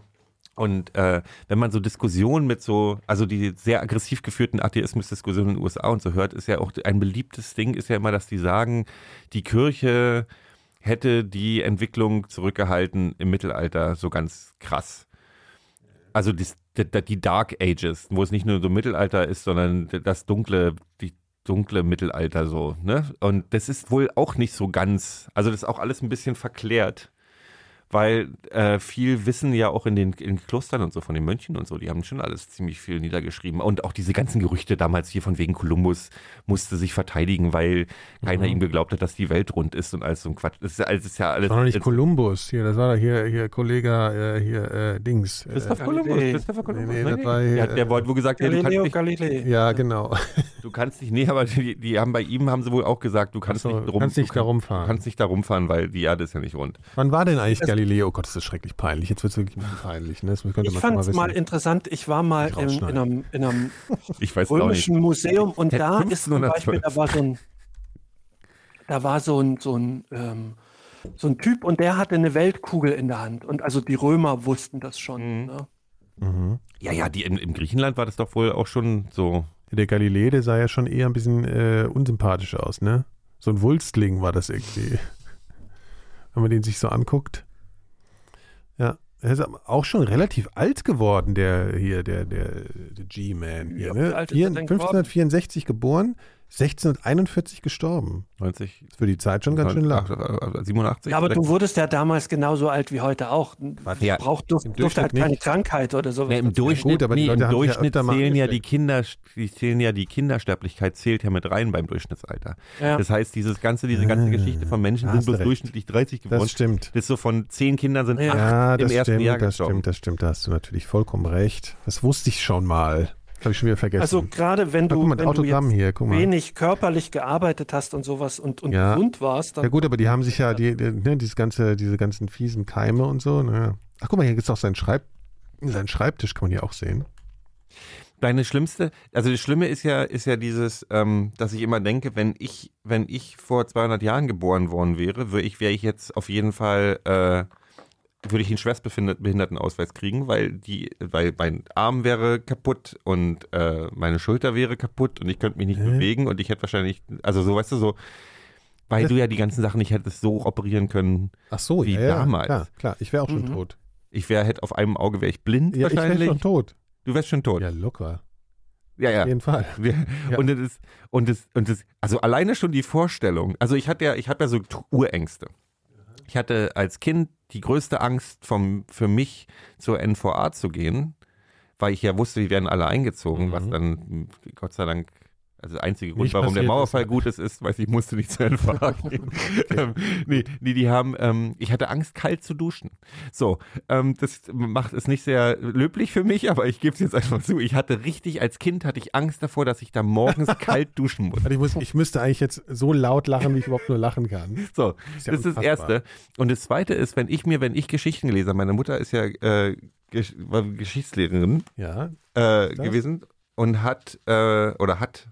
und äh, wenn man so Diskussionen mit so, also die sehr aggressiv geführten Atheismus-Diskussionen in den USA und so hört, ist ja auch ein beliebtes Ding, ist ja immer, dass die sagen, die Kirche hätte die Entwicklung zurückgehalten im Mittelalter so ganz krass. Also die, die Dark Ages, wo es nicht nur so Mittelalter ist, sondern das dunkle, die dunkle Mittelalter so, ne? Und das ist wohl auch nicht so ganz, also das ist auch alles ein bisschen verklärt, weil äh, viel Wissen ja auch in den, in Klostern und so von den Mönchen und so, die haben schon alles ziemlich viel niedergeschrieben. Und auch diese ganzen Gerüchte damals hier von wegen Kolumbus musste sich verteidigen, weil keiner ihm geglaubt hat, dass die Welt rund ist und alles so ein Quatsch. Das ist, das ist ja alles. das war noch nicht Kolumbus. Hier, das war doch hier, hier Kollege, äh, hier, äh, Dings. Äh, Christoph. Kolumbus, Christopher Kolumbus. nee, ne? das war ja, der wollte wohl gesagt, ja, du kannst Galileo nicht, Galilei. ja, genau. du kannst nicht, nee, aber die, die haben bei ihm haben sie wohl auch gesagt, du kannst so, nicht drum, kannst nicht du da rumfahren. Du kannst nicht da rumfahren, weil die Erde ist ja nicht rund. Wann war denn eigentlich Galileo? Oh Gott, das ist schrecklich peinlich. Jetzt wird es wirklich ein bisschen peinlich. Ne? Das könnte Ich fand mal es wissen. mal interessant. Ich war mal Ich in, in, einem, in einem [LAUGHS] Ich weiß auch nicht. römischen Museum und da ist zum 1512. Beispiel, da war so ein, da war so ein, so ein, ähm, so ein Typ und der hatte eine Weltkugel in der Hand. Und also die Römer wussten das schon. Ne? Mhm. Ja, ja, die in, im Griechenland war das doch wohl auch schon so. Der Galilei, der sah ja schon eher ein bisschen äh, unsympathisch aus, ne? So ein Wulstling war das irgendwie. [LAUGHS] Wenn man den sich so anguckt. Ja, er ist auch schon relativ alt geworden, der hier, der, der, der G-Man hier, Ja, ne? wie alt ist Hier, er denn geworden? 1564 geboren, 1641 gestorben. 90. Ist für die Zeit schon ganz schön lang. 87. Ja, aber du wurdest ja damals genauso alt wie heute auch. Ja, Braucht, durf, im durfte halt Durchschnitt keine nicht. Krankheit oder sowas. Nee, Im Durchschnitt, gut, aber die nee, Leute im ja Durchschnitt mal zählen ja, die. Kinder, die zählen ja die Kindersterblichkeit zählt ja mit rein beim Durchschnittsalter. Ja. Das heißt, dieses ganze, diese ganze Ah, Geschichte von Menschen sind bloß recht. durchschnittlich 30 geworden. Das stimmt. Das ist so von zehn Kindern sind Ja. acht Ja, im das ersten stimmt, Jahr das gestorben. stimmt, das stimmt. Da hast du natürlich vollkommen recht. Das wusste ich schon mal. Habe ich schon wieder vergessen. Also gerade wenn Ah, du, mal, wenn du hier, wenig körperlich gearbeitet hast und sowas und, und Ja. gesund warst, dann Ja gut, aber die haben sich ja die, die, ne, dieses ganze, diese ganzen fiesen Keime und so. Ne? Ach guck mal, hier gibt es auch seinen, Schreib, seinen Schreibtisch, kann man hier auch sehen. Deine schlimmste, also das Schlimme ist ja, ist ja dieses, ähm, dass ich immer denke, wenn ich, wenn ich vor 200 Jahren geboren worden wäre, wäre ich, wäre ich jetzt auf jeden Fall, äh, würde ich einen Schwerstbehindertenausweis kriegen, weil die, weil mein Arm wäre kaputt und äh, meine Schulter wäre kaputt und ich könnte mich nicht Hä? bewegen und ich hätte wahrscheinlich, also so, weißt du, so, weil du ja die ganzen Sachen nicht hättest so operieren können. Ach so, Wie ja, ja, damals. Klar, klar. ich wäre auch schon Mhm. tot. Ich wäre, hätte auf einem Auge wäre ich blind Ja, ich wäre wahrscheinlich. schon tot. du wärst schon tot. Ja, locker. ja. ja. Auf jeden Fall. Ja. Und das ist, und das, und das, also alleine schon die Vorstellung, also ich hatte ja, ich habe ja so Urängste. Ich hatte als Kind die größte Angst vom, für mich zur NVA zu gehen, weil ich ja wusste, die werden alle eingezogen, Mhm. was dann Gott sei Dank, also der einzige Grund, Nicht warum der Mauerfall gut ist, ist, weil ich musste nicht NVA [LAUGHS] gehen. ähm, nee, nee, die haben, ähm, ich hatte Angst, kalt zu duschen. So, ähm, das macht es nicht sehr löblich für mich, aber ich gebe es jetzt einfach zu. Ich hatte richtig, als Kind hatte ich Angst davor, dass ich da morgens [LAUGHS] kalt duschen muss. Warte, Ich, muss, ich müsste eigentlich jetzt so laut lachen, wie ich überhaupt nur lachen kann. So, Ist ja das ist das unfassbar. Erste. Und das Zweite ist, wenn ich mir, wenn ich Geschichten gelesen habe, meine Mutter ist ja äh, Gesch Geschichtslehrerin Ja, äh, gewesen und hat, äh, oder hat,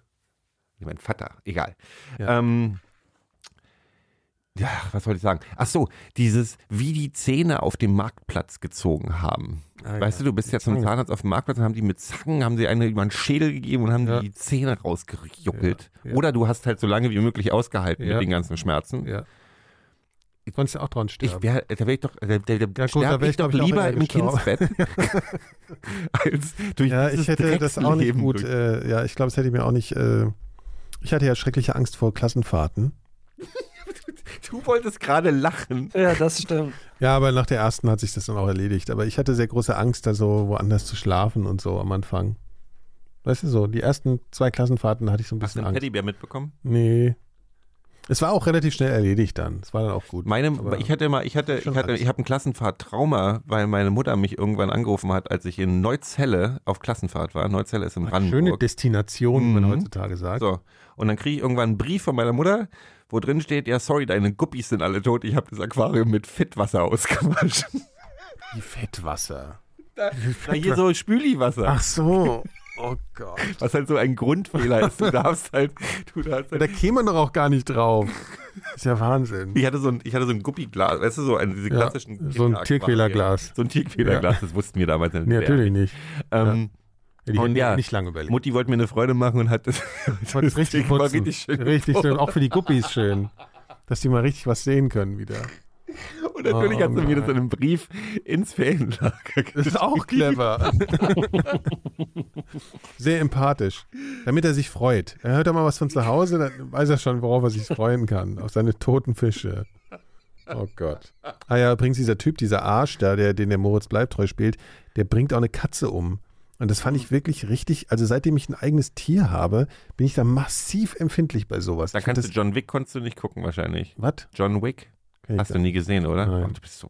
ich mein Vater, egal. Ja. Ähm, ja, was wollte ich sagen? Ach so, dieses, wie die Zähne auf dem Marktplatz gezogen haben. Ah, weißt ja. du, du bist ja zum. Zahnarzt auf dem Marktplatz und haben die mit Zacken, haben sie eine über den Schädel gegeben und haben Ja. die, Zähne rausgejuckelt. Ja. Oder du hast halt so lange wie möglich ausgehalten mit den ganzen Schmerzen. ja. Ich konnte ja auch dran sterben. Ich wäre, da wäre ich doch, da, da, da gut, da wär ich ich, doch lieber im. Kindsbett, [LAUGHS] [LAUGHS] als durch Ja, ich hätte das auch nicht gut. Äh, ja, ich glaube, es hätte ich mir auch nicht. Äh, ich hatte ja schreckliche Angst vor Klassenfahrten. [LAUGHS] Du wolltest gerade lachen. ja, das stimmt. Ja, aber nach der ersten hat sich das dann auch erledigt. Aber ich hatte sehr große Angst, da so woanders zu schlafen und so am Anfang. Weißt du so, die ersten zwei Klassenfahrten hatte ich so ein Hast du bisschen einen Angst. Teddybär mitbekommen? Nee. Es war auch relativ schnell erledigt dann. Es war dann auch gut. Meine, Aber- ich hatte mal, ich hatte, ich hatte, ich habe ein Klassenfahrt-Trauma, weil meine Mutter mich irgendwann angerufen hat, als ich in Neuzelle auf Klassenfahrt war. Neuzelle ist in Schöne Brandenburg. Destination, wie man Mhm. heutzutage sagt. So. Und dann kriege ich irgendwann einen Brief von meiner Mutter, wo drin steht, ja, sorry, deine Guppies sind alle tot. Ich habe das Aquarium mit Fettwasser [LAUGHS] ausgewaschen. Wie Fettwasser. Ja, hier so Spüliwasser. Ach so. Oh Gott. Was halt so ein Grundfehler ist. Du darfst halt, du darfst halt Da käme man doch auch gar nicht drauf. Ist ja Wahnsinn. Ich hatte so ein, ich hatte so ein Guppiglas, weißt du, so ein, diese Ja, klassischen so ein. Tierquälerglas. So ein Tierquälerglas, das wussten wir damals nicht. Nee, natürlich nicht. Ähm, Ja, die Und ja, nicht lange überlegt. Mutti wollte mir eine Freude machen und hat das, Das war richtig, richtig schön. Richtig schön. Auch für die Guppies schön. Dass die mal richtig was sehen können wieder. Und natürlich Oh hat sie mir das in einem Brief ins Ferienlager Das ist auch clever. Sehr empathisch. Damit er sich freut. Er hört doch mal was von zu Hause, dann weiß er schon, worauf er sich freuen kann. Auf seine toten Fische. Oh Gott. Ah ja, übrigens dieser Typ, dieser Arsch da, der, den der Moritz Bleibtreu spielt, der bringt auch eine Katze um. Und das fand ich wirklich richtig, also seitdem ich ein eigenes Tier habe, bin ich da massiv empfindlich bei sowas. Da kannst du John Wick konntest du nicht gucken wahrscheinlich. was? John Wick? Kenn ich Hast du nie gesehen, oder? Nein. Oh, du bist so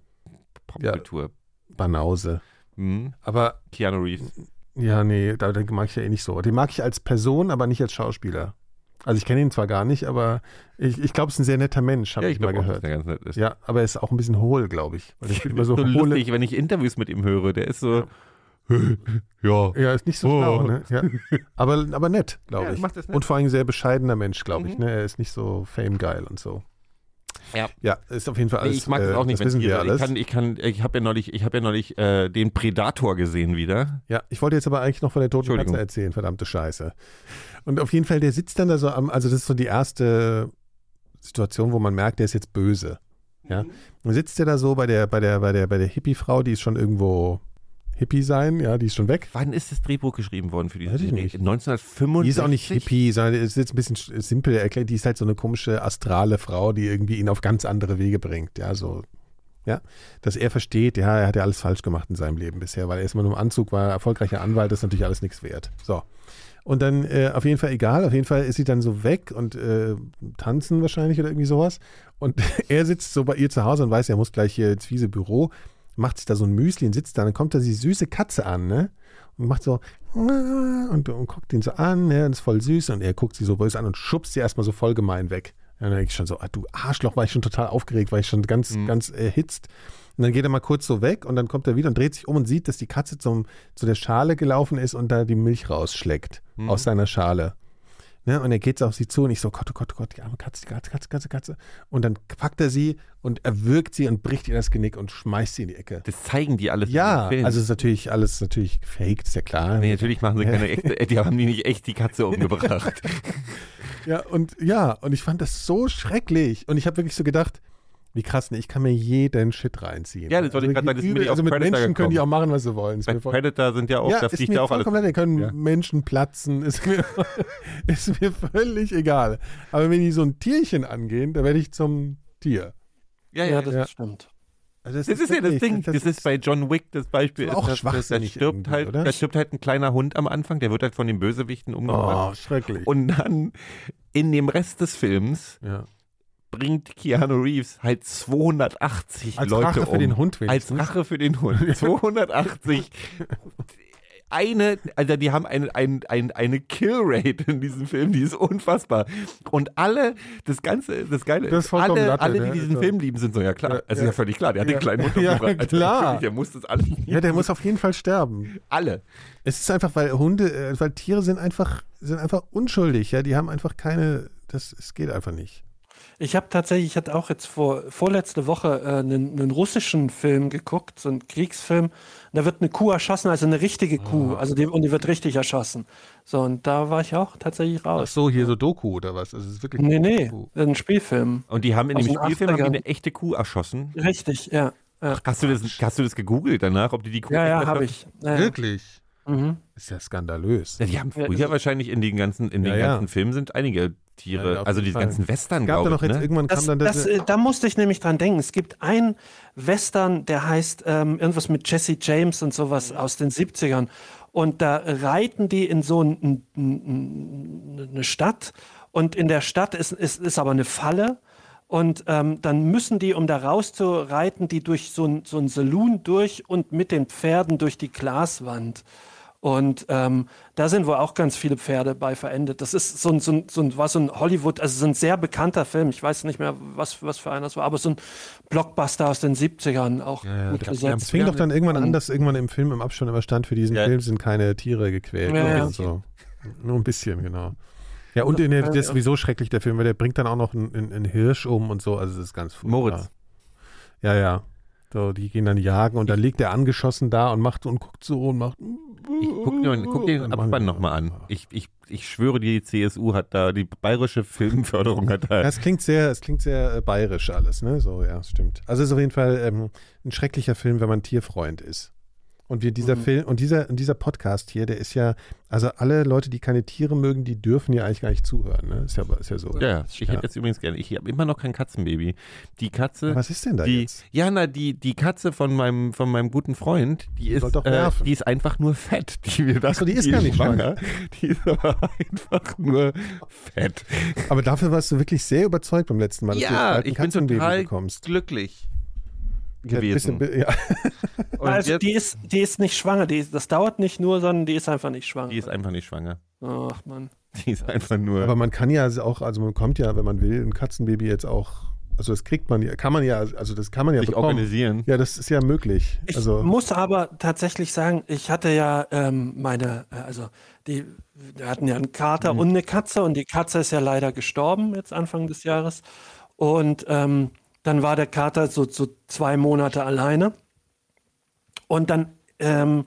Popkultur. Banause. Hm? Aber Keanu Reeves. Ja, nee, da, den mag ich ja eh nicht so. Den mag ich als Person, aber nicht als Schauspieler. Also ich kenne ihn zwar gar nicht, aber ich, ich glaube, es ist ein sehr netter Mensch, habe Ja, ich, ich mal gehört. Ja, aber er ist auch ein bisschen hohl, glaube ich. Weil [LAUGHS] der spielt immer so, so hohle. lustig, wenn ich Interviews mit ihm höre. Der ist so, ja. [LAUGHS] Ja, ist nicht so Oh. schlau, ne? Ja. Aber, aber nett, glaube Ja, ich. Und vor allem ein sehr bescheidener Mensch, glaube ich. Mhm. Ne? Er ist nicht so fame-geil und so. Ja. Ja, ist auf jeden Fall Nee, alles. ich mag äh, das auch nicht, das wenn alles. Ich kann, ich kann, ich habe ja neulich, ich habe ja neulich äh, den Predator gesehen wieder. Ja, ich wollte jetzt aber eigentlich noch von der toten. Katze erzählen, verdammte Scheiße. Und auf jeden Fall, der sitzt dann da so am, also das ist so die erste Situation, wo man merkt, der ist jetzt böse. Ja. Dann sitzt er da so bei der, bei der, bei der, bei der Hippie-Frau, die ist schon irgendwo Hippie sein, ja, die ist schon weg. Wann ist das Drehbuch geschrieben worden für diese Weiß ich nicht. 1965. Die ist auch nicht Hippie, sondern ist jetzt ein bisschen sch- simpel erklärt, die ist halt so eine komische astrale Frau, die irgendwie ihn auf ganz andere Wege bringt, ja, so. Ja, dass er versteht, ja, er hat ja alles falsch gemacht in seinem Leben bisher, weil er erstmal nur im Anzug war, erfolgreicher Anwalt, das ist natürlich alles nichts wert. So. Und dann äh, auf jeden Fall egal, auf jeden Fall ist sie dann so weg und äh, tanzen wahrscheinlich oder irgendwie sowas. Und [LAUGHS] er sitzt so bei ihr zu Hause und weiß, er muss gleich hier ins fiese Büro, macht sich da so ein Müsli und sitzt da, dann kommt da die süße Katze an, ne? Und macht so und, und guckt ihn so an, ne, und ist voll süß und er guckt sie so böse an und schubst sie erstmal so voll gemein weg. Ja, dann denke ich schon so, ah, du Arschloch, war ich schon total aufgeregt, war ich schon ganz, Mhm. ganz erhitzt. Und dann geht er mal kurz so weg und dann kommt er wieder und dreht sich um und sieht, dass die Katze zum, zu der Schale gelaufen ist und da die Milch rausschleckt Mhm. aus seiner Schale. Ne, und er geht auf sie zu und ich so, Gott, oh Gott, oh Gott, die arme Katze, die Katze, Katze, Katze, Katze. Und dann packt er sie und erwürgt sie und bricht ihr das Genick und schmeißt sie in die Ecke. Das zeigen die alles. Ja, also es ist natürlich alles natürlich gefaked, ist ja klar. Nee, natürlich machen sie keine echte, die haben die nicht echt die Katze umgebracht. [LAUGHS] Ja, und ja, und ich fand das so schrecklich. Und ich habe wirklich so gedacht, wie krass, ne, ich kann mir jeden Shit reinziehen. Ja, das wollte ich grad sagen, das ist übel- Also mit Predator Menschen können die auch gekommen. machen, was sie wollen. Ist Bei Predator sind ja auch, ja, da ist fliegt mir ja auch alles. da können Ja. Menschen platzen, ist mir, [LAUGHS] ist mir völlig egal. Aber wenn die so ein Tierchen angehen, da werde ich zum Tier. Ja, Ja, ja. das ja. stimmt. Also Das ist ja das Ding. Das ist bei John Wick das Beispiel. Das ist auch dass- dass- Da schwachsinnig stirbt halt, oder? da stirbt halt ein kleiner Hund am Anfang, der wird halt von den Bösewichten umgebracht. Oh, schrecklich. Und dann in dem Rest des Films ja. Bringt Keanu Reeves halt 280 Als Leute Rache um. für den Hund Als wenigstens. Rache für den Hund. [LAUGHS] 280. Eine, also die haben eine, ein, ein, eine Killrate in diesem Film, die ist unfassbar. Und alle, das Ganze, das Geile, Das ist alle, Latte, alle, die ne? diesen Also- Film lieben, sind so, ja klar. Ja, also ja. ja, völlig klar, der hat Ja. den kleinen Hund [LAUGHS] Ja. Also klar. Der muss das alle ja, der muss auf jeden Fall sterben. Alle. Es ist einfach, weil Hunde, äh, weil Tiere sind einfach, sind einfach unschuldig, ja. Die haben einfach keine, das, es geht einfach nicht. Ich habe tatsächlich, ich hatte auch jetzt vor vorletzte Woche äh, einen, einen russischen Film geguckt, so einen Kriegsfilm. Da wird eine Kuh erschossen, also eine richtige Kuh, also die, und die wird richtig erschossen. So und da war ich auch tatsächlich Ach raus. so, hier so Doku oder was? Also es ist wirklich Nee, nee, Doku. ein Spielfilm. Und die haben in Aus dem Spielfilm haben die 80ern. eine echte Kuh erschossen. Richtig, ja. Ja, Hast du das, hast du das gegoogelt danach, ob die die Kuh ja, ja habe ich. Ja, ja. Wirklich? Mhm. Ist ja skandalös. Ja, die haben Ja, früher das- wahrscheinlich in den ganzen, in den Ja, ja. ganzen Filmen sind einige Tiere, auf also Fall. ganzen Western, Gab da glaube noch ich, jetzt ne? irgendwann Das, kam dann das, äh, da musste ich nämlich dran denken. Es gibt einen Western, der heißt ähm, irgendwas mit Jesse James und sowas aus den 70ern. Und da reiten die in so ein, ein, ein, eine Stadt Und in der Stadt ist, ist, ist aber eine Falle. Und ähm, dann müssen die, um da rauszureiten, die durch so ein, so ein Saloon durch und mit den Pferden durch die Glaswand. Und ähm, da sind wohl auch ganz viele Pferde bei verendet. Das ist so ein, so ein, so ein, war so ein Hollywood, also so ein sehr bekannter Film. Ich weiß nicht mehr, was, was für einer das war, aber so ein Blockbuster aus den 70ern, auch Ja, ja, gut. Es fing doch dann irgendwann an, dass irgendwann im Film im Abspann immer stand, für diesen Ja. Film sind keine Tiere gequält. Ja, oder ja. So. Nur ein bisschen, genau. Ja, und in der, das ist sowieso schrecklich, der Film, weil der bringt dann auch noch einen, einen, einen Hirsch um und so, also das ist ganz furchtbar. Moritz. Ja, ja. So, die gehen dann jagen und dann liegt er angeschossen da und macht und guckt so und macht. Ich guck, nur, guck den Abspann nochmal an. Ich, ich, ich schwöre, die CSU hat da, die bayerische Filmförderung hat da. es klingt sehr, es klingt sehr äh, bayerisch alles, ne? So, ja, stimmt. Also es ist auf jeden Fall ähm, ein schrecklicher Film, wenn man Tierfreund ist. Und wir dieser Mhm. Film und dieser, dieser Podcast hier, der ist ja, also alle Leute, die keine Tiere mögen, die dürfen ja eigentlich gar nicht zuhören, ne? Ist ja, ist ja so. Ja, ja, ich Ja. hätte jetzt übrigens gerne, ich habe immer noch kein Katzenbaby. Die Katze, Was ist denn da die, jetzt? ja, na, die, die Katze von meinem, von meinem guten Freund, die ist, soll doch äh, die ist einfach nur fett. Die, wir dachten, so, die ist gar nicht schwanger. Die ist aber einfach nur fett. Aber dafür warst du wirklich sehr überzeugt beim letzten Mal, dass du jetzt Ja, bald ein ich bin Katzenbaby total bekommst. glücklich Ja, gewesen. bisschen- ja. Und also jetzt, die ist, die ist nicht schwanger. Die, das dauert nicht nur, sondern die ist einfach nicht schwanger. die ist einfach nicht schwanger. Ach man. Die ist einfach nur. Aber man kann ja auch, also man kommt ja, wenn man will, ein Katzenbaby jetzt auch, also das kriegt man ja, kann man ja, also das kann man ja sich bekommen. organisieren. Ja, das ist ja möglich. Ich Also muss aber tatsächlich sagen, ich hatte ja ähm, meine, äh, also die, wir hatten ja einen Kater und eine Katze und die Katze ist ja leider gestorben jetzt Anfang des Jahres. Und ähm, dann war der Kater so, so zwei Monate alleine. Und dann ähm,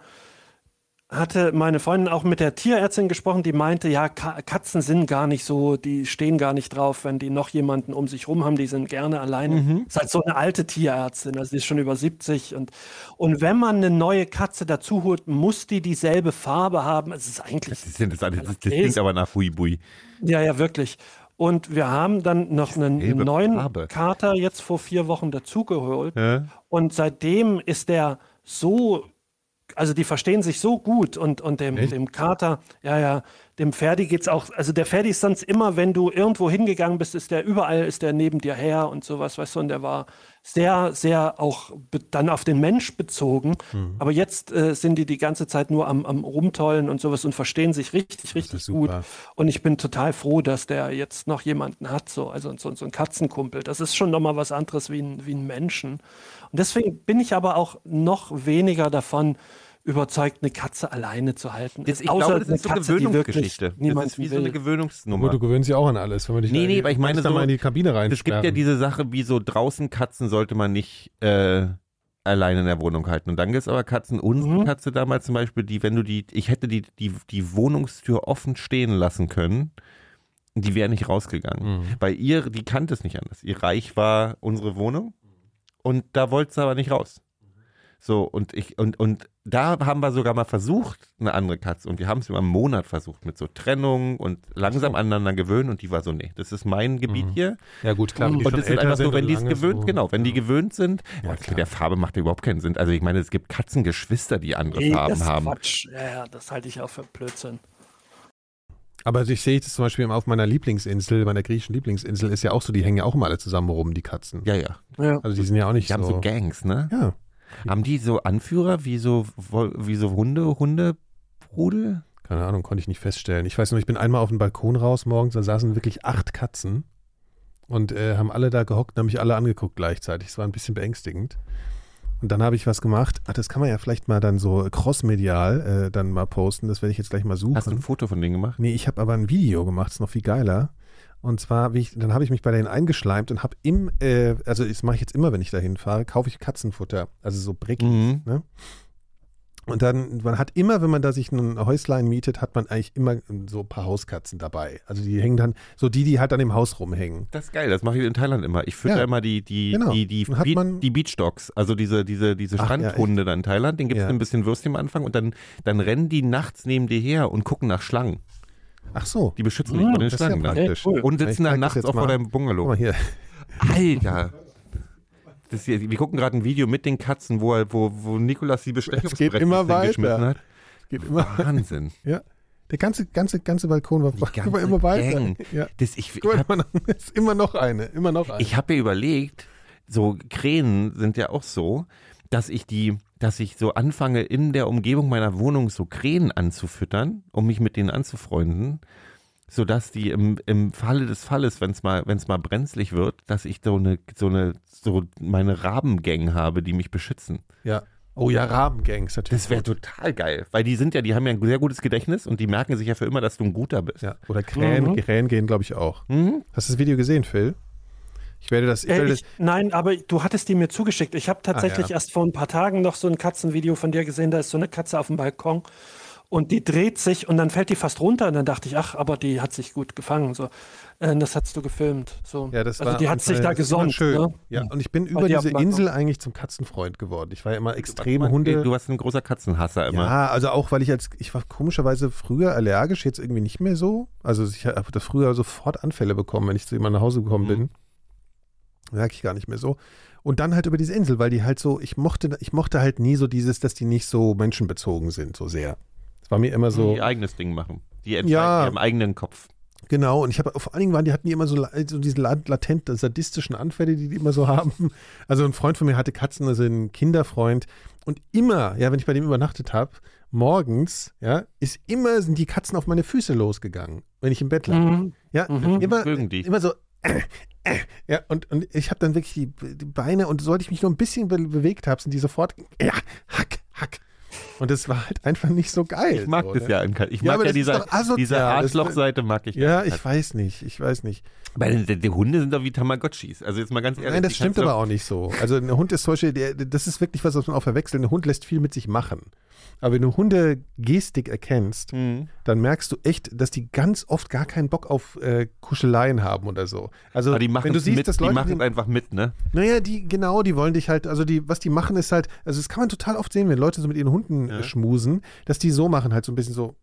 hatte meine Freundin auch mit der Tierärztin gesprochen, die meinte, ja, Ka Katzen sind gar nicht so, die stehen gar nicht drauf, wenn die noch jemanden um sich rum haben, die sind gerne alleine. Ist halt so eine alte Tierärztin, also die ist schon über 70 und, und wenn man eine neue Katze dazu holt, muss die dieselbe Farbe haben. Es ist eigentlich, Das, sind, das, das, das klingt aber nach Huibui. ja, ja, wirklich. Und wir haben dann noch einen neuen Farbe. Kater jetzt vor vier Wochen dazugeholt. Ja? Und seitdem ist der so, also die verstehen sich so gut und, und dem, Echt? dem Kater, ja, ja, dem Ferdi geht's auch, also der Ferdi ist sonst immer, wenn du irgendwo hingegangen bist, ist der überall, ist der neben dir her und sowas, weißt du, und der war sehr, sehr auch dann auf den Mensch bezogen. Mhm. Aber jetzt äh, sind die die ganze Zeit nur am, am Rumtollen und sowas und verstehen sich richtig, richtig gut. Und ich bin total froh, dass der jetzt noch jemanden hat, so, also so, so ein Katzenkumpel. Das ist schon nochmal was anderes wie ein, wie ein Menschen. Und deswegen bin ich aber auch noch weniger davon überzeugt, eine Katze alleine zu halten. Das, ich Außer glaube, das eine ist so eine Katze, die wirklich Gewöhnungsgeschichte. Das ist wie so eine. Gewöhnungsnummer. Gut, du gewöhnst dich auch an alles, wenn man dich Nee, da- nee, aber ich meine so- mal in die Kabine rein. Es gibt ja diese Sache, wie so draußen Katzen sollte man nicht äh, alleine in der Wohnung halten. Und dann gibt es aber Katzen, unsere Mhm. Katze damals zum Beispiel, die, wenn du die, ich hätte die, die, die Wohnungstür offen stehen lassen können, die wäre nicht rausgegangen. Mhm. Weil ihr, die kannte es nicht anders. Ihr Reich war unsere Wohnung und da wollte sie aber nicht raus. So, und ich, und, und da haben wir sogar mal versucht, eine andere Katze, und wir haben es über einen Monat versucht, mit so Trennung und langsam aneinander gewöhnen, und die war so, nee, das ist mein Gebiet Mhm. hier. Ja gut, klar. die Und es ist einfach so, wenn die es gewöhnt, so- genau, wenn die gewöhnt sind, Ja, oh, klar. der Farbe macht überhaupt keinen Sinn. Also ich meine, es gibt Katzengeschwister, die andere Nee, Farben das ist haben. Quatsch. Ja, ja, das halte ich auch für Blödsinn. Aber ich sehe das zum Beispiel auf meiner Lieblingsinsel, meiner griechischen Lieblingsinsel, ist ja auch so, die hängen ja auch immer alle zusammen rum, die Katzen. Ja, ja. Ja. Also die sind ja auch nicht Die haben so Gangs, ne? Ja. Haben die so Anführer wie so, wie so Hunde, Hundebrudel? Keine Ahnung, konnte ich nicht feststellen. Ich weiß nur, ich bin einmal auf den Balkon raus morgens, da saßen wirklich acht Katzen und äh, haben alle da gehockt und haben mich alle angeguckt gleichzeitig. Es war ein bisschen beängstigend. Und dann habe ich was gemacht. Ach, das kann man ja vielleicht mal dann so crossmedial äh, dann mal posten. Das werde ich jetzt gleich mal suchen. Hast du ein Foto von denen gemacht? Nee, ich habe aber ein Video gemacht, ist noch viel geiler. Und zwar, wie ich, dann habe ich mich bei denen eingeschleimt und habe im, äh, also das mache ich jetzt immer, wenn ich dahin fahre, kaufe ich Katzenfutter, also so Bricken. Mhm. Ne? Und dann, man hat immer, wenn man da sich ein Häuslein mietet, hat man eigentlich immer so ein paar Hauskatzen dabei. Also die hängen dann, so die, die halt an dem Haus rumhängen. Das ist geil, das mache ich in Thailand immer. Ich fütter Ja. immer die, die, Genau. die, die, Dann hat man- die Beach Dogs, also diese, diese, diese Ach, ja, Strandhunde da in Thailand, den gibt es Ja. ein bisschen Würstchen am Anfang und dann, dann rennen die nachts neben dir her und gucken nach Schlangen. Ach so. Die beschützen dich vor den ist ja Schlangen dann. praktisch. cool. Und Ich sitzen dann nachts auch vor mal. deinem Guck Bungalow. mal hier. Alter! Das hier, wir gucken gerade ein Video mit den Katzen, wo, wo, wo Nikolas die weiter. geschmissen hat. Geht immer. Wahnsinn. [LAUGHS] Der Der ganze, ganze, ganze Balkon [LAUGHS] war, ganze immer weiter. Gang. Ja. Das, ich, ich Guck hab, mal, noch- [LAUGHS] ist immer noch eine, immer noch eine. Ich habe mir überlegt, so Krähen sind ja auch so, dass ich die, dass ich so anfange, in der Umgebung meiner Wohnung so Krähen anzufüttern, um mich mit denen anzufreunden, sodass die im, im Falle des Falles, wenn es mal, wenn es mal brenzlig wird, dass ich so eine, so eine, so meine Rabengang habe, die mich beschützen. ja. Oh ja, Rabengangs natürlich. Das wäre total geil, weil die sind ja, die haben ja ein sehr gutes Gedächtnis und die merken sich ja für immer, dass du ein guter bist. Ja. Oder Krähen, Mhm. Krähen gehen, glaube ich, auch. Mhm. Hast du das Video gesehen, Phil? Ich werde das. Ich Äh, werde ich, nein, aber du hattest die mir zugeschickt. Ich habe tatsächlich Ah, ja. erst vor ein paar Tagen noch so ein Katzenvideo von dir gesehen. Da ist so eine Katze auf dem Balkon und die dreht sich und dann fällt die fast runter. Und dann dachte ich, ach, aber die hat sich gut gefangen. So, äh, das hast du gefilmt. So. Ja, das also war die hat sich da das gesonnt. Schön. Ne? Ja, und ich bin über diese. Insel eigentlich zum Katzenfreund geworden. Ich war ja immer extrem Du, Hunde. du warst ein großer Katzenhasser immer. Ja, also auch, weil ich als, ich war komischerweise früher allergisch, jetzt irgendwie nicht mehr so. Also ich habe da früher sofort Anfälle bekommen, wenn ich zu jemandem nach Hause gekommen Mhm. bin. Merke ich gar nicht mehr so. Und dann halt über diese Insel, weil die halt so, ich mochte, ich mochte halt nie so dieses, dass die nicht so menschenbezogen sind, so sehr. Es war mir immer so. Die ihr eigenes Ding machen. Die entscheiden Ja. im eigenen Kopf. Genau, und ich habe vor allen Dingen waren die hatten die immer so, so diese la- latent sadistischen Anfälle, die die immer so [LAUGHS] haben. Also ein Freund von mir hatte Katzen, also ein Kinderfreund und immer, ja, wenn ich bei dem übernachtet habe, morgens, ja, ist immer sind die Katzen auf meine Füße losgegangen, wenn ich im Bett lag. Mhm. Ja, Mhm. immer immer so äh, äh, ja, und, und ich habe dann wirklich die, die Beine und sollte ich mich nur ein bisschen be bewegt habe, sind die sofort ja, hack, hack. Und das war halt einfach nicht so geil. Ich mag so, das ne? ja an. Ich mag ja, diese, asozial. diese Arschlochseite mag ich. Ja, ich weiß nicht, ich weiß nicht. Weil die, die Hunde sind doch wie Tamagotchis. Also jetzt mal ganz ehrlich. Nein, das die stimmt aber auch nicht so. Also ein Hund ist zum Beispiel, der, das ist wirklich was, was man auch verwechselt. Ein Hund lässt viel mit sich machen. Aber wenn du Hundegestik erkennst, doch- Mhm. dann merkst du echt, dass die ganz oft gar keinen Bock auf äh, Kuscheleien haben oder so. Also Aber die machen wenn du es siehst, mit, dass die Leute, machen es einfach mit, ne? naja, die genau, die wollen dich halt, also die, was die machen ist halt, also das kann man total oft sehen, wenn Leute so mit ihren Hunden Ja. äh, schmusen, dass die so machen, halt so ein bisschen so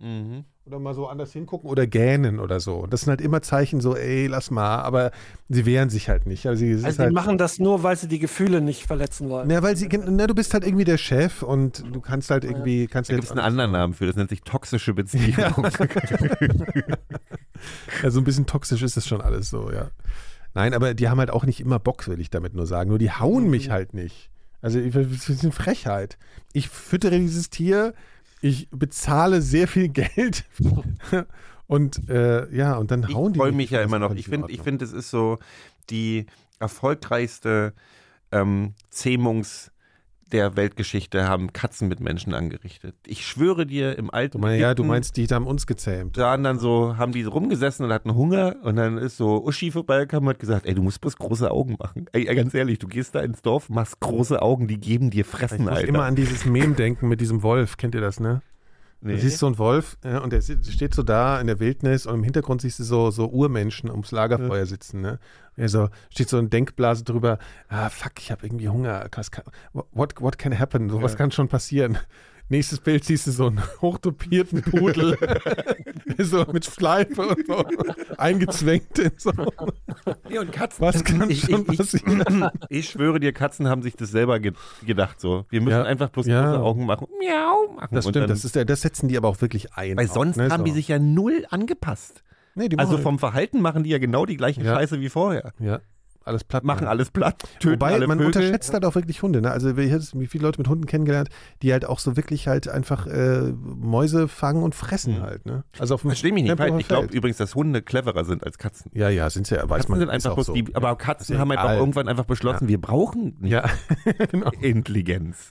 Mhm. oder mal so anders hingucken oder gähnen oder so. Das sind halt immer Zeichen so, ey, lass mal, aber sie wehren sich halt nicht. Also, sie, Also die halt, machen das nur, weil sie die Gefühle nicht verletzen wollen. Na, weil sie, na, du bist halt irgendwie der Chef und du kannst halt irgendwie, kannst Da ja gibt es einen anderen Namen für, das nennt sich toxische Beziehung. [LAUGHS] Ja, so ein bisschen toxisch ist das schon alles so, ja. Nein, aber die haben halt auch nicht immer Bock, will ich damit nur sagen. Nur die hauen mich halt nicht. Also, ich- das ist eine Frechheit. Ich füttere dieses Tier, ich bezahle sehr viel [LAUGHS] Geld und äh, ja, und dann Ich hauen die freue mich. mich ja immer noch. Ich in finde, ich finde, es ist so die erfolgreichste ähm, Zähmungs- der Weltgeschichte haben Katzen mit Menschen angerichtet. Ich schwöre dir, im alten Du mein, ja, du Ägypten meinst, die haben uns gezähmt. waren dann so, haben die rumgesessen und hatten Hunger und dann ist so Uschi vorbeigekommen und hat gesagt, ey, du musst bloß große Augen machen. Ey, ganz ehrlich, du gehst da ins Dorf, machst große Augen, die geben dir Ich Fressen, muss Alter. immer an dieses Mem denken mit diesem Wolf. Kennt ihr das, ne? Nee. Du siehst so einen Wolf ja, und der steht so da in der Wildnis und im Hintergrund siehst du so, so Urmenschen ums Lagerfeuer sitzen. Ne? Er so, steht so eine Denkblase drüber, ah fuck, ich habe irgendwie Hunger. Was kann, what, what can happen? So, was Ja. kann schon passieren? Nächstes Bild siehst du so einen hochtopierten Pudel, [LAUGHS] so mit Schleife und so, eingezwängt in so. Ja, und Katzen. Was kann ich, schon ich, ich, passieren? ich schwöre dir, Katzen haben sich das selber ge gedacht. So, wir müssen Ja. einfach bloß Ja. große Augen machen, miau machen. Das stimmt, dann, das, ist der, das setzen die aber auch wirklich ein. weil auch, sonst ne, haben so. die sich ja null angepasst. nee, die Also vom Verhalten machen die ja genau die gleiche Ja. Scheiße wie vorher. ja, alles platt Machen alles platt, töten Wobei, alle man Vögel. unterschätzt halt auch wirklich Hunde. Ne? Also ich habe wie viele Leute mit Hunden kennengelernt, die halt auch so wirklich halt einfach äh, Mäuse fangen und fressen Mhm. halt. Ne? Also auf dem Versteh mich nicht. Ich glaube übrigens, dass Hunde cleverer sind als Katzen. Ja, ja, sind sie ja, weiß Katzen man. sind einfach auch bloß so. die, aber ja. Katzen Ist haben einfach egal. irgendwann einfach beschlossen, wir brauchen nicht Ja, [LAUGHS] genau. Intelligenz.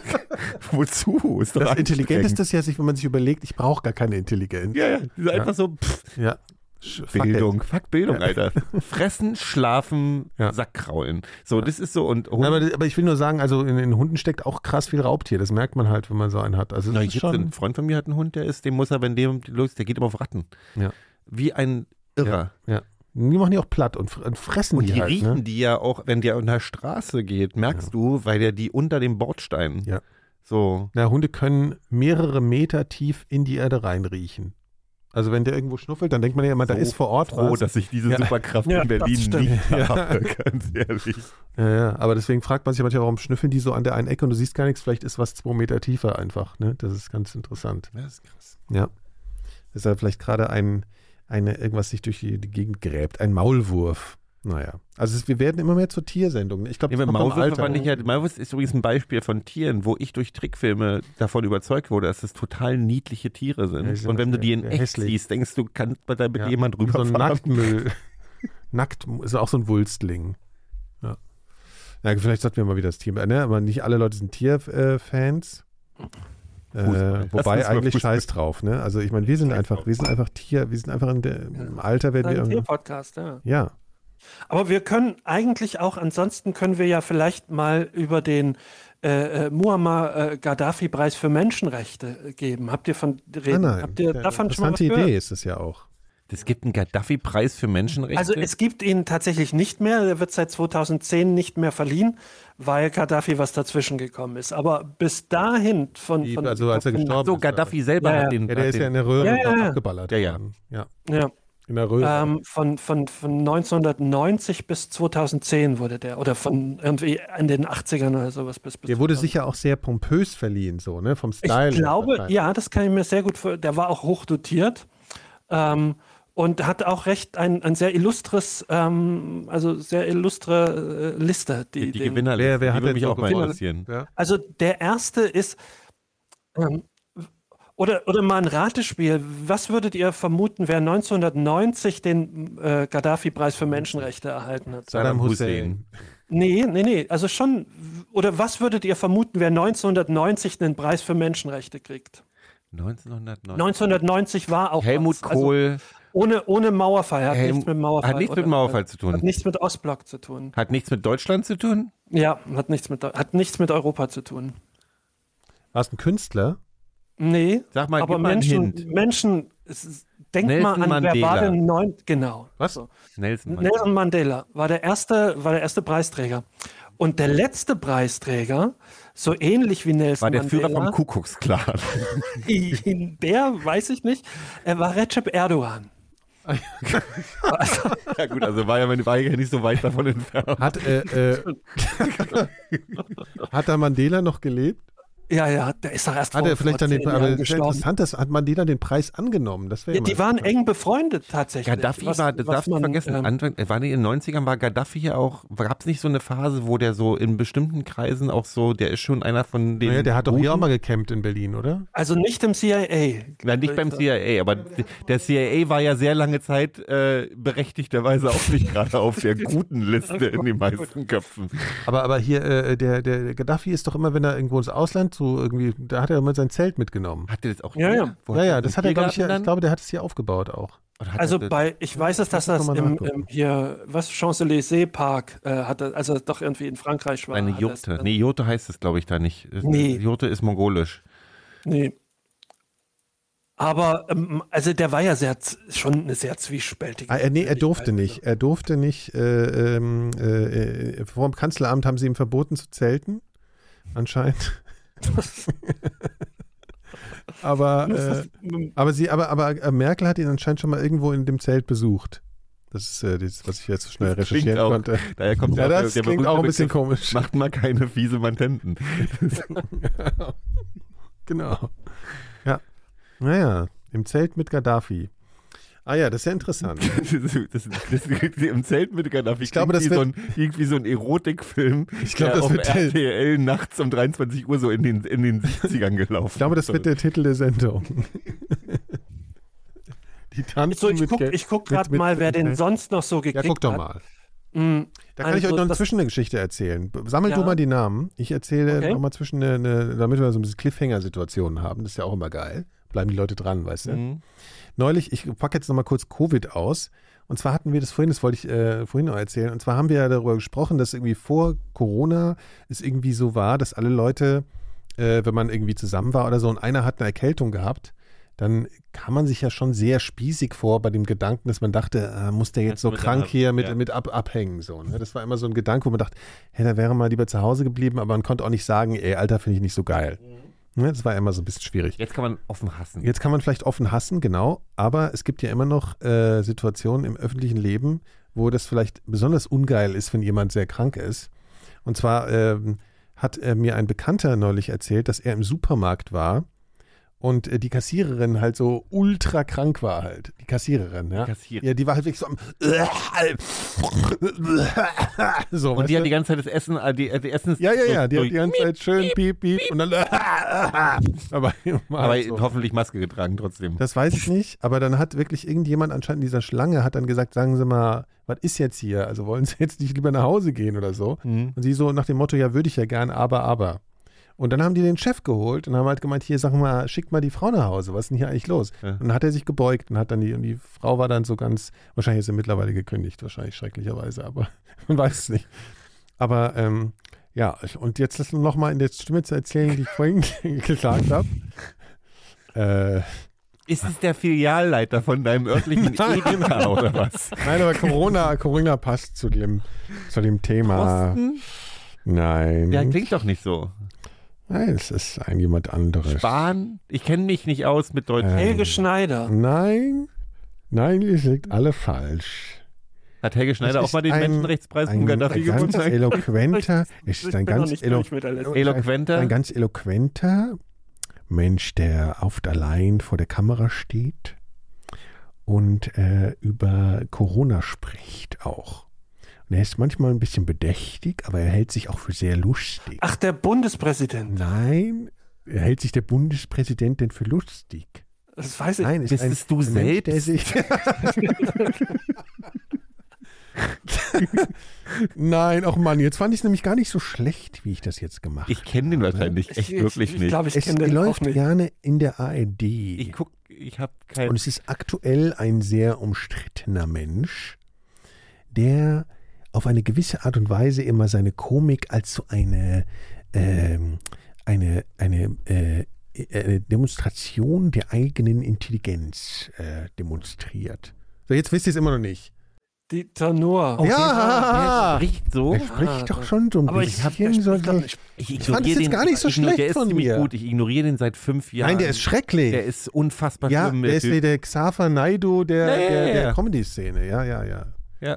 [LAUGHS] Wozu? Ist Das Intelligent ist ja, wenn man sich überlegt, ich brauche gar keine Intelligenz. Ja, ja. Die sind einfach so, pff, Ja. Sch- fuck Bildung, fuck Bildung, Ja. Alter. Fressen, schlafen, Ja. Sackkraulen. So, das ist so und it. Aber, aber ich will nur sagen, also in, in Hunden steckt auch krass viel Raubtier. Das merkt man halt, wenn man so einen hat. Also Na, schon, ein Freund von mir hat einen Hund, der ist, dem muss er, wenn dem los, der geht immer auf Ratten. Ja. Wie ein Irrer. ja. Die machen die auch platt und, fr- und fressen Und die, die halt. riechen Ne? die ja auch, wenn der an der Straße geht, merkst du, weil der die unter dem Bordstein. Ja. So. Na, Hunde können mehrere Meter tief in die Erde reinriechen. Also wenn der irgendwo schnuffelt, dann denkt man ja immer, da So ist vor Ort froh, was. dass ich diese Ja. Superkraft Ja, in Berlin nicht Ja. habe, [LAUGHS] ganz ehrlich. Ja, ja, aber deswegen fragt man sich manchmal, warum schnüffeln die so an der einen Ecke und du siehst gar nichts, vielleicht ist was zwei Meter tiefer einfach. Ne? Das ist ganz interessant. Das ist krass. Ja. er vielleicht gerade ein, eine, irgendwas sich durch die, die Gegend gräbt. Ein Maulwurf. Naja. Also es, wir werden immer mehr zur Tiersendung. Ich glaube, Ja, ich ja, Maulwurf ist übrigens ein Beispiel von Tieren, wo ich durch Trickfilme davon überzeugt wurde, dass es total niedliche Tiere sind. Ja, Und wenn du die in echt hässlich. siehst, denkst du, kann da mit Ja, jemand So ein rüberfahren? Nacktmüll. [LAUGHS] Nackt ist auch so ein Wulstling. Ja. Ja, vielleicht sollten wir mal wieder das Tier, ne? aber nicht alle Leute sind Tierfans. Äh. Lass wobei eigentlich Fußball. scheiß drauf, ne? Also ich meine, wir sind einfach, wir sind einfach Tier, wir sind einfach in der, im Alter werden Ein wir. Tierpodcast, ja. Ja. Aber wir können eigentlich auch, ansonsten können wir ja vielleicht mal über den äh, äh, Muammar äh, Gaddafi-Preis für Menschenrechte äh, geben. Habt ihr von reden? Nein, nein. Habt ihr davon schon mal was gehört? Idee ist es ja auch. Es gibt einen Gaddafi-Preis für Menschenrechte. Also es gibt ihn tatsächlich nicht mehr. Er wird seit 2010 nicht mehr verliehen, weil Gaddafi was dazwischen gekommen ist. Aber bis dahin von, Die- von also als er gestorben so, ist. Gaddafi selber Ja, hat den. Ja, der hat ist ja in den der Röhre Ja, abgeballert Ja, ja. Ja, ja, in der Röhre. ähm, von, von, von 1990 bis 2010 wurde der oder von irgendwie in den 80ern oder sowas bis bis der wurde 2000. sicher auch sehr pompös verliehen, so, ne? Vom Style. Ich glaube, ja, das kann ich mir sehr gut vorstellen. Der war auch hoch dotiert ähm, und hat auch recht ein, ein sehr illustres, ähm, also sehr illustre äh, Liste. Die, die den- Gewinner. Wer- wer die hat mich auch mal interessieren. Ja. Also der erste ist, ähm, oder, oder mal ein Ratespiel. Was würdet ihr vermuten, wer 1990 den äh, Gaddafi-Preis für Menschenrechte erhalten hat? Saddam Hussein. Nee, nee, nee. Also schon, oder was würdet ihr vermuten, wer 1990 den Preis für Menschenrechte kriegt? 1990. 1990 war auch Helmut was. Also Kohl ohne, ohne Mauerfall. Hat Helm- nichts mit Mauerfall. hat nichts mit Mauerfall zu tun. Hat nichts mit Ostblock zu tun. hat nichts mit Deutschland zu tun. Ja, hat nichts mit, hat nichts mit Europa zu tun. War es ein Künstler? Nee, Sag mal, aber Menschen. Menschen, ist- denkt Nelson mal an, wer war Mandela. denn neun, genau. Was? So. Nelson Mandela. Nelson Mandela war der erste, war der erste Preisträger. Und der letzte Preisträger, so ähnlich wie Nelson War der Mandela, Führer vom Kuckucksklan. [LAUGHS] der weiß ich nicht, er war Recep Erdogan. [LAUGHS] ja gut, also war ja, war ja nicht so weit davon entfernt. Hat, äh, äh, [LAUGHS] hat da Mandela noch gelebt? Ja, ja, der ist doch erst Hat vor, er vielleicht vor dann den, aber Jahren das ist ja gestorben. interessant, dass hat Mandela den Preis angenommen. Das wäre Ja, die waren eng befreundet tatsächlich. Gaddafi Was- war, das du man, vergessen, ähm, Anfang, äh, war nicht in den 90ern, war Gaddafi ja auch, gab es nicht so eine Phase, wo der so in bestimmten Kreisen auch so, der ist schon einer von den. Naja, der hat doch hier auch mal gecampt in Berlin, oder? Also nicht im CIA. Nein, nicht beim CIA, aber der CIA war ja sehr lange Zeit äh, berechtigterweise auch nicht gerade auf der guten Liste in den meisten Köpfen. Aber, aber hier, äh, der, der, der Gaddafi ist doch immer, wenn er irgendwo ins Ausland so irgendwie, da hat er immer sein Zelt mitgenommen. Hat der das auch Ja, hier? ja. Ja, ja, das hat er, glaube ich, hier, ich glaube, der hat es hier aufgebaut auch. Also er das- bei, ich weiß es, dass das mal im, im hier, was, Champs-Élysées-Park äh, hatte, also doch irgendwie in Frankreich war. eine das dann- Nee, Jurte heißt es, glaube ich, da nicht. Nee. Jurte ist mongolisch. Nee. Aber, ähm, also der war ja sehr, schon eine sehr zwiespältige. Ah, er, nee, er durfte nicht. Er durfte nicht. Äh, ähm, äh, äh, vor dem Kanzleramt haben sie ihm verboten zu zelten, anscheinend. [LAUGHS] aber, äh, aber, sie, aber, aber äh, Merkel hat ihn anscheinend schon mal irgendwo in dem Zelt besucht. Das ist äh, das, was ich jetzt so schnell Das recherchieren auch- konnte. Daher kommt Ja, auch das der, der klingt auch ein bisschen Begriff, komisch. Macht mal keine fiese Mantenten. [LAUGHS] Genau. Ja. Naja, im Zelt mit Gaddafi. Ah ja, das ist ja interessant. [LAUGHS] das, das, das, Im Zelt mit Gaddafi Ich glaube, das wie, so wird- ein, irgendwie so ein Erotikfilm, Ich glaube, der das wird der- RTL nachts um 23 Uhr so in den, in den 70ern gelaufen Ich glaube, das wird der Titel der Sendung. Die tanzen So, ich mit gucke Geld- ich guck gerade mal, wer den sonst noch so Ja, gekriegt guck doch hat. mal. Mm, Da kann ich euch Also, noch inzwischen eine Geschichte erzählen. Sammel Ja. du mal die Namen. Ich erzähle Okay. nochmal zwischen, eine, eine, damit wir so ein bisschen Cliffhanger-Situationen haben. Das ist ja auch immer geil. Bleiben die Leute dran, weißt du? Mhm. Neulich, ich packe jetzt nochmal kurz Covid aus. Und zwar hatten wir das vorhin, das wollte ich äh, vorhin noch erzählen. Und zwar haben wir ja darüber gesprochen, dass irgendwie vor Corona es irgendwie so war, dass alle Leute, äh, wenn man irgendwie zusammen war oder so und einer hat eine Erkältung gehabt, dann kam man sich ja schon sehr spießig vor bei dem Gedanken, dass man dachte, äh, muss der jetzt so krank hier mit, ja. mit ab, abhängen. So, ne? Das war immer so ein Gedanke, wo man dachte, hey, da wäre mal lieber zu Hause geblieben, aber man konnte auch nicht sagen, ey, Alter, finde ich nicht so geil. Ne? Das war immer so ein bisschen schwierig. Jetzt kann man offen hassen. Jetzt kann man vielleicht offen hassen, genau, aber es gibt ja immer noch äh, Situationen im öffentlichen Leben, wo das vielleicht besonders ungeil ist, wenn jemand sehr krank ist. Und zwar ähm, hat äh, mir ein Bekannter neulich erzählt, dass er im Supermarkt war und äh, die Kassiererin halt so ultra krank war halt. Die Kassiererin, ja. Kassiererin. Ja, die war halt wirklich so am [LAUGHS] so, Und die hat die ganze Zeit das Essen, äh, die, äh, die Essens. ja, ja, ja, die hat die ganze Zeit schön piep, piep und dann [LAUGHS] aber, Aber so. hoffentlich Maske getragen trotzdem. Das weiß ich nicht, aber dann hat wirklich irgendjemand anscheinend in dieser Schlange hat dann gesagt, sagen Sie mal, was ist jetzt hier? Also wollen Sie jetzt nicht lieber nach Hause gehen oder so? Mhm. Und sie so nach dem Motto, ja, würde ich ja gern, aber, aber. Und dann haben die den Chef geholt und haben halt gemeint, hier, sag mal, schickt mal die Frau nach Hause, was ist denn hier eigentlich los? Ja. Und dann hat er sich gebeugt und hat dann die, und die Frau war dann so ganz, wahrscheinlich ist sie mittlerweile gekündigt, wahrscheinlich schrecklicherweise, aber [LAUGHS] man weiß es nicht. Aber ähm, ja, und jetzt lass uns noch mal in der Stimme zu erzählen, die ich vorhin [LAUGHS] gesagt habe. Äh, Ist es der Filialleiter von deinem örtlichen [LAUGHS] Edeka oder was? nein, aber Corona, Corona passt zu dem, zu dem Thema. Posten? Nein. Ja, klingt doch nicht so. Nein, es ist ein jemand anderes. Spahn? Ich kenne mich nicht aus mit Deutsch. Äh. Helge Schneider. Nein, nein, ihr liegt alle falsch. Hat Helge Schneider auch mal den ein- Menschenrechtspreis Ein, Gaddafi [LAUGHS] ein ganz gewonnen? eloquenter, es Ich ist ein ganz, elo. Eloquenter? ein ganz eloquenter Mensch, der oft allein vor der Kamera steht und äh, über Corona spricht auch. Er ist manchmal ein bisschen bedächtig, aber er hält sich auch für sehr lustig. Ach, der Bundespräsident. Nein, er hält sich der Bundespräsident denn für lustig? Das weiß ich. Nein, ist Bist ein es du Mensch, der selbst? sich [LAUGHS] Nein, auch Mann, jetzt fand ich es nämlich gar nicht so schlecht, wie ich das jetzt gemacht habe. Ich kenne den wahrscheinlich echt ich, wirklich ich, ich nicht. glaube, ich Es kenne den auch läuft nicht. gerne in der ARD. ich guck, ich habe kein. Und es ist aktuell ein sehr umstrittener Mensch, der auf eine gewisse Art und Weise immer seine Komik als so eine, ähm, eine, eine, äh, eine Demonstration der eigenen Intelligenz äh, demonstriert. So, jetzt wisst ihr es immer noch nicht. Dieter. Oh, Ja! Der spricht so. Er spricht Ah, doch schon so ein aber ich habe bisschen. so, ich, Ich, Ich fand es jetzt gar nicht so ich schlecht ist von mir. gut. Ich ignoriere den seit fünf Jahren. Nein, der ist schrecklich. Der ist unfassbar ja, schlimm. der ist der Xaver Naidu der, ja, der, der. Comedy-Szene. Ja, ja, ja.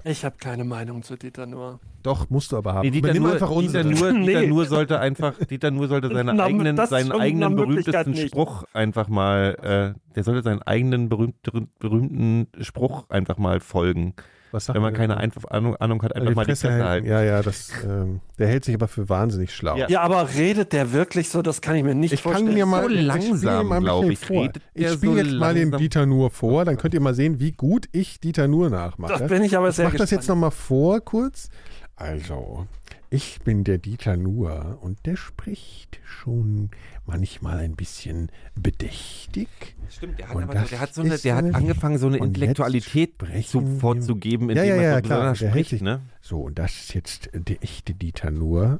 Ich habe keine Meinung zu Dieter Nuhr. Doch, musst du aber haben. Nee, Dieter, nur, einfach Dieter, unsere. nur, Dieter Nee. nur sollte einfach, Dieter nur sollte seine Na, eigenen, seinen eigenen berühmtesten nicht. Spruch einfach mal, äh, der sollte seinen eigenen berühmt, berühmten Spruch einfach mal folgen. Was sagt Wenn man keine Einf- Ahnung, Ahnung hat, einfach mal die Fresse halten. Ja, ja, das, ähm, der hält sich aber für wahnsinnig schlau. Ja. Ja, aber redet der wirklich so? Das kann ich mir nicht Ich kann vorstellen. mir mal, So ich spiele langsam, mal ein glaub ich, Ich spiele so jetzt mal den langsam. Dieter Nur vor, dann könnt ihr mal sehen, wie gut ich Dieter Nur nachmache. Da bin ich aber ich sehr mach das jetzt gespannt. nochmal vor, kurz. Also, ich bin der Dieter Nur und der spricht schon manchmal ein bisschen bedächtig. Stimmt, der hat, aber, das der hat, so eine, ist der hat angefangen, so eine Intellektualität zu, vorzugeben, Ja, indem ja, er ja, so klar, spricht. sich- Ne? So, und das ist jetzt der echte Dieter Nur.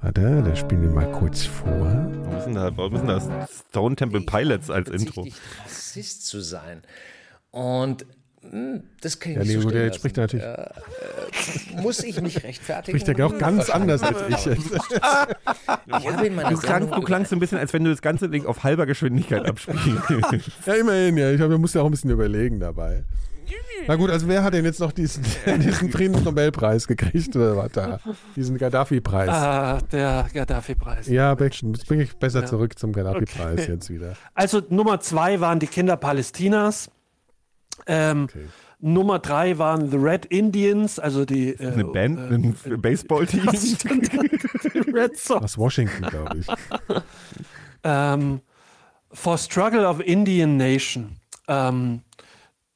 Warte, da spielen wir mal kurz vor. Warum müssen da, warum müssen das Stone Temple Pilots als Intro? Rassist zu sein. Und das kann ich Ja, nicht nee, so jetzt spricht er natürlich, Äh, muss ich mich rechtfertigen? spricht er auch ganz anders als ich. [LAUGHS] Ich habe in meiner Du klangst, Sendung du klangst so ein bisschen, als wenn du das ganze Ding auf halber Geschwindigkeit abspielst. Ja, immerhin, ja. Ich glaube, wir mussten ja auch ein bisschen überlegen dabei. Na gut, also wer hat denn jetzt noch diesen, [LAUGHS] diesen Friedensnobelpreis gekriegt oder was da? Diesen Gaddafi-Preis. Ah, der Gaddafi-Preis. Ja, Beckchen, jetzt bringe ich besser Ja. zurück zum Gaddafi-Preis Okay. jetzt wieder. Also Nummer zwei waren die Kinder Palästinas. Ähm, Okay. Nummer drei waren The Red Indians, also die äh, Eine Band, äh, ein Baseballteam. [LAUGHS] Red Sox. Aus Washington, glaube ich. [LAUGHS] Ähm, For Struggle of Indian Nation. Ähm,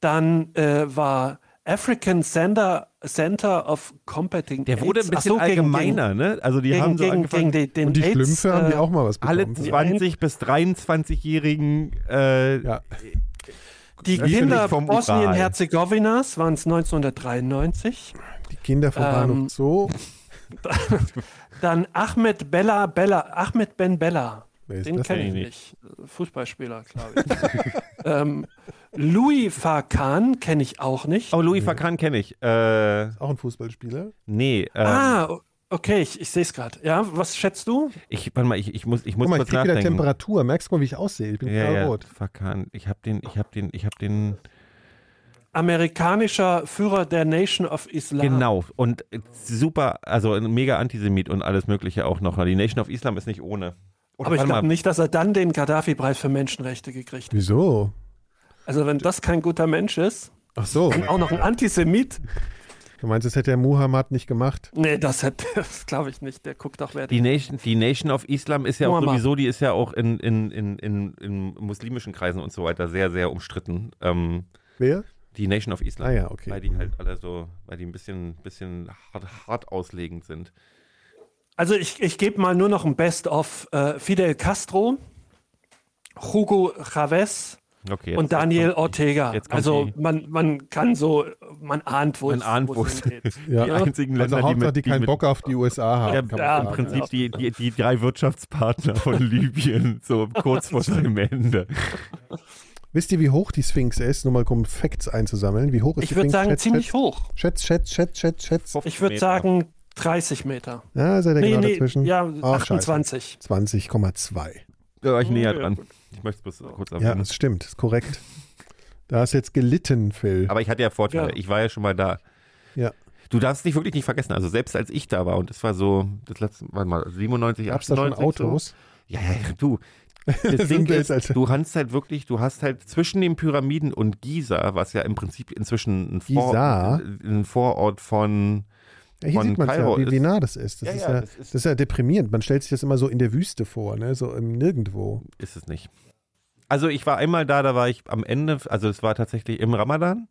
dann äh, war African Center, Center of Combating Der wurde ein AIDS. Ach bisschen so, gegen- allgemeiner, ne? Also die Gegen, haben so gegen, angefangen, gegen den, den Und die AIDS, Schlümpfe haben die äh, auch mal was alle bekommen. 20 bis 23-jährigen äh, Ja, Die Kinder. Bosnien-Herzegowinas waren es 1993. die Kinder vom Ähm, Bahnhof Zoo. [LAUGHS] Dann Ahmed Bella Bella, Ahmed Ben Bella. Den kenne ich nicht. Fußballspieler, glaube ich. [LAUGHS] ähm, Louis Farkan kenne ich auch nicht. Oh, Louis Fakan kenne ich. Äh, Auch ein Fußballspieler? nee, ähm, ah, okay, ich, ich sehe es gerade. Ja, was schätzt du? ich, warte mal, ich, ich muss, ich muss Guck mal, ich kurz krieg wieder nachdenken. Temperatur. Merkst du mal, wie ich aussehe? Ich bin ja, ja, knallrot. Fakan. Ich habe den, ich habe den, ich habe den. Amerikanischer Führer der Nation of Islam. Genau. Und super, also ein mega Antisemit und alles Mögliche auch noch. Die Nation of Islam ist nicht ohne. Oder Aber ich glaube nicht, dass er dann den Gaddafi-Preis für Menschenrechte gekriegt hat. Wieso? Also wenn das kein guter Mensch ist, Ach so, auch noch ein Antisemit, du meinst, das hätte der Muhammad nicht gemacht? nee, das, hat- [LAUGHS] das glaube ich nicht. Der guckt auch, wer Die Nation, die Nation of Islam ist ja auch Muhammad. sowieso, die ist ja auch in, in, in, in, in muslimischen Kreisen und so weiter sehr, sehr umstritten. Ähm, Wer? die Nation of Islam. Ah ja, okay. Weil die halt alle so, weil die ein bisschen, bisschen hart, hart auslegend sind. Also ich, ich gebe mal nur noch ein Best-of äh, Fidel Castro, Hugo Chavez Okay. und jetzt Daniel die- Ortega. Also die- man, man kann so, man ahnt, wo Man es ahnt, wo es hingeht. [LAUGHS] Ja. Die einzigen Also Länder, die Hauptsache, mit, die keinen mit, Bock auf die USA haben. Ja, kann man ja, im. Prinzip die, die, die drei Wirtschaftspartner von [LAUGHS] Libyen, so kurz vor seinem Ende. Wisst ihr, wie hoch die Sphinx ist? Nur mal um Facts einzusammeln. Wie hoch ist Ich die würde Sphinx? sagen, Schätz, ziemlich schätz, hoch. Schätz, schätz, schätz, schätz, schätz. Ich würde sagen 30 Meter. Ja, seid ihr Nee, genau nee, dazwischen? ja, Ach, scheiße. 28. 20,2. Da war ich näher Ja, dran. gut. Ich möchte es bloß kurz Ja, erwähnen. das stimmt, ist korrekt. Da hast du jetzt gelitten, Phil. Aber ich hatte ja Vorteile. Ja. Ich war ja schon mal da. Ja. Du darfst dich wirklich nicht vergessen. Also selbst als ich da war und das war so, das letzte, warte mal, 97, Gab es da schon 98 Autos? So. Ja, ja, du. [LAUGHS] Das Ding ist, also- du hast halt wirklich, du hast halt zwischen den Pyramiden und Giza, was ja im Prinzip inzwischen ein, Vor Giza? ein Vorort von, Ja, hier sieht man ja, wie, wie nah das ist. Das, Ja, ist ja, das das, ist- ist, ja deprimierend. Man stellt sich das immer so in der Wüste vor, ne? so im Nirgendwo. ist es nicht. Also ich war einmal da, da war ich am Ende, also es war tatsächlich im Ramadan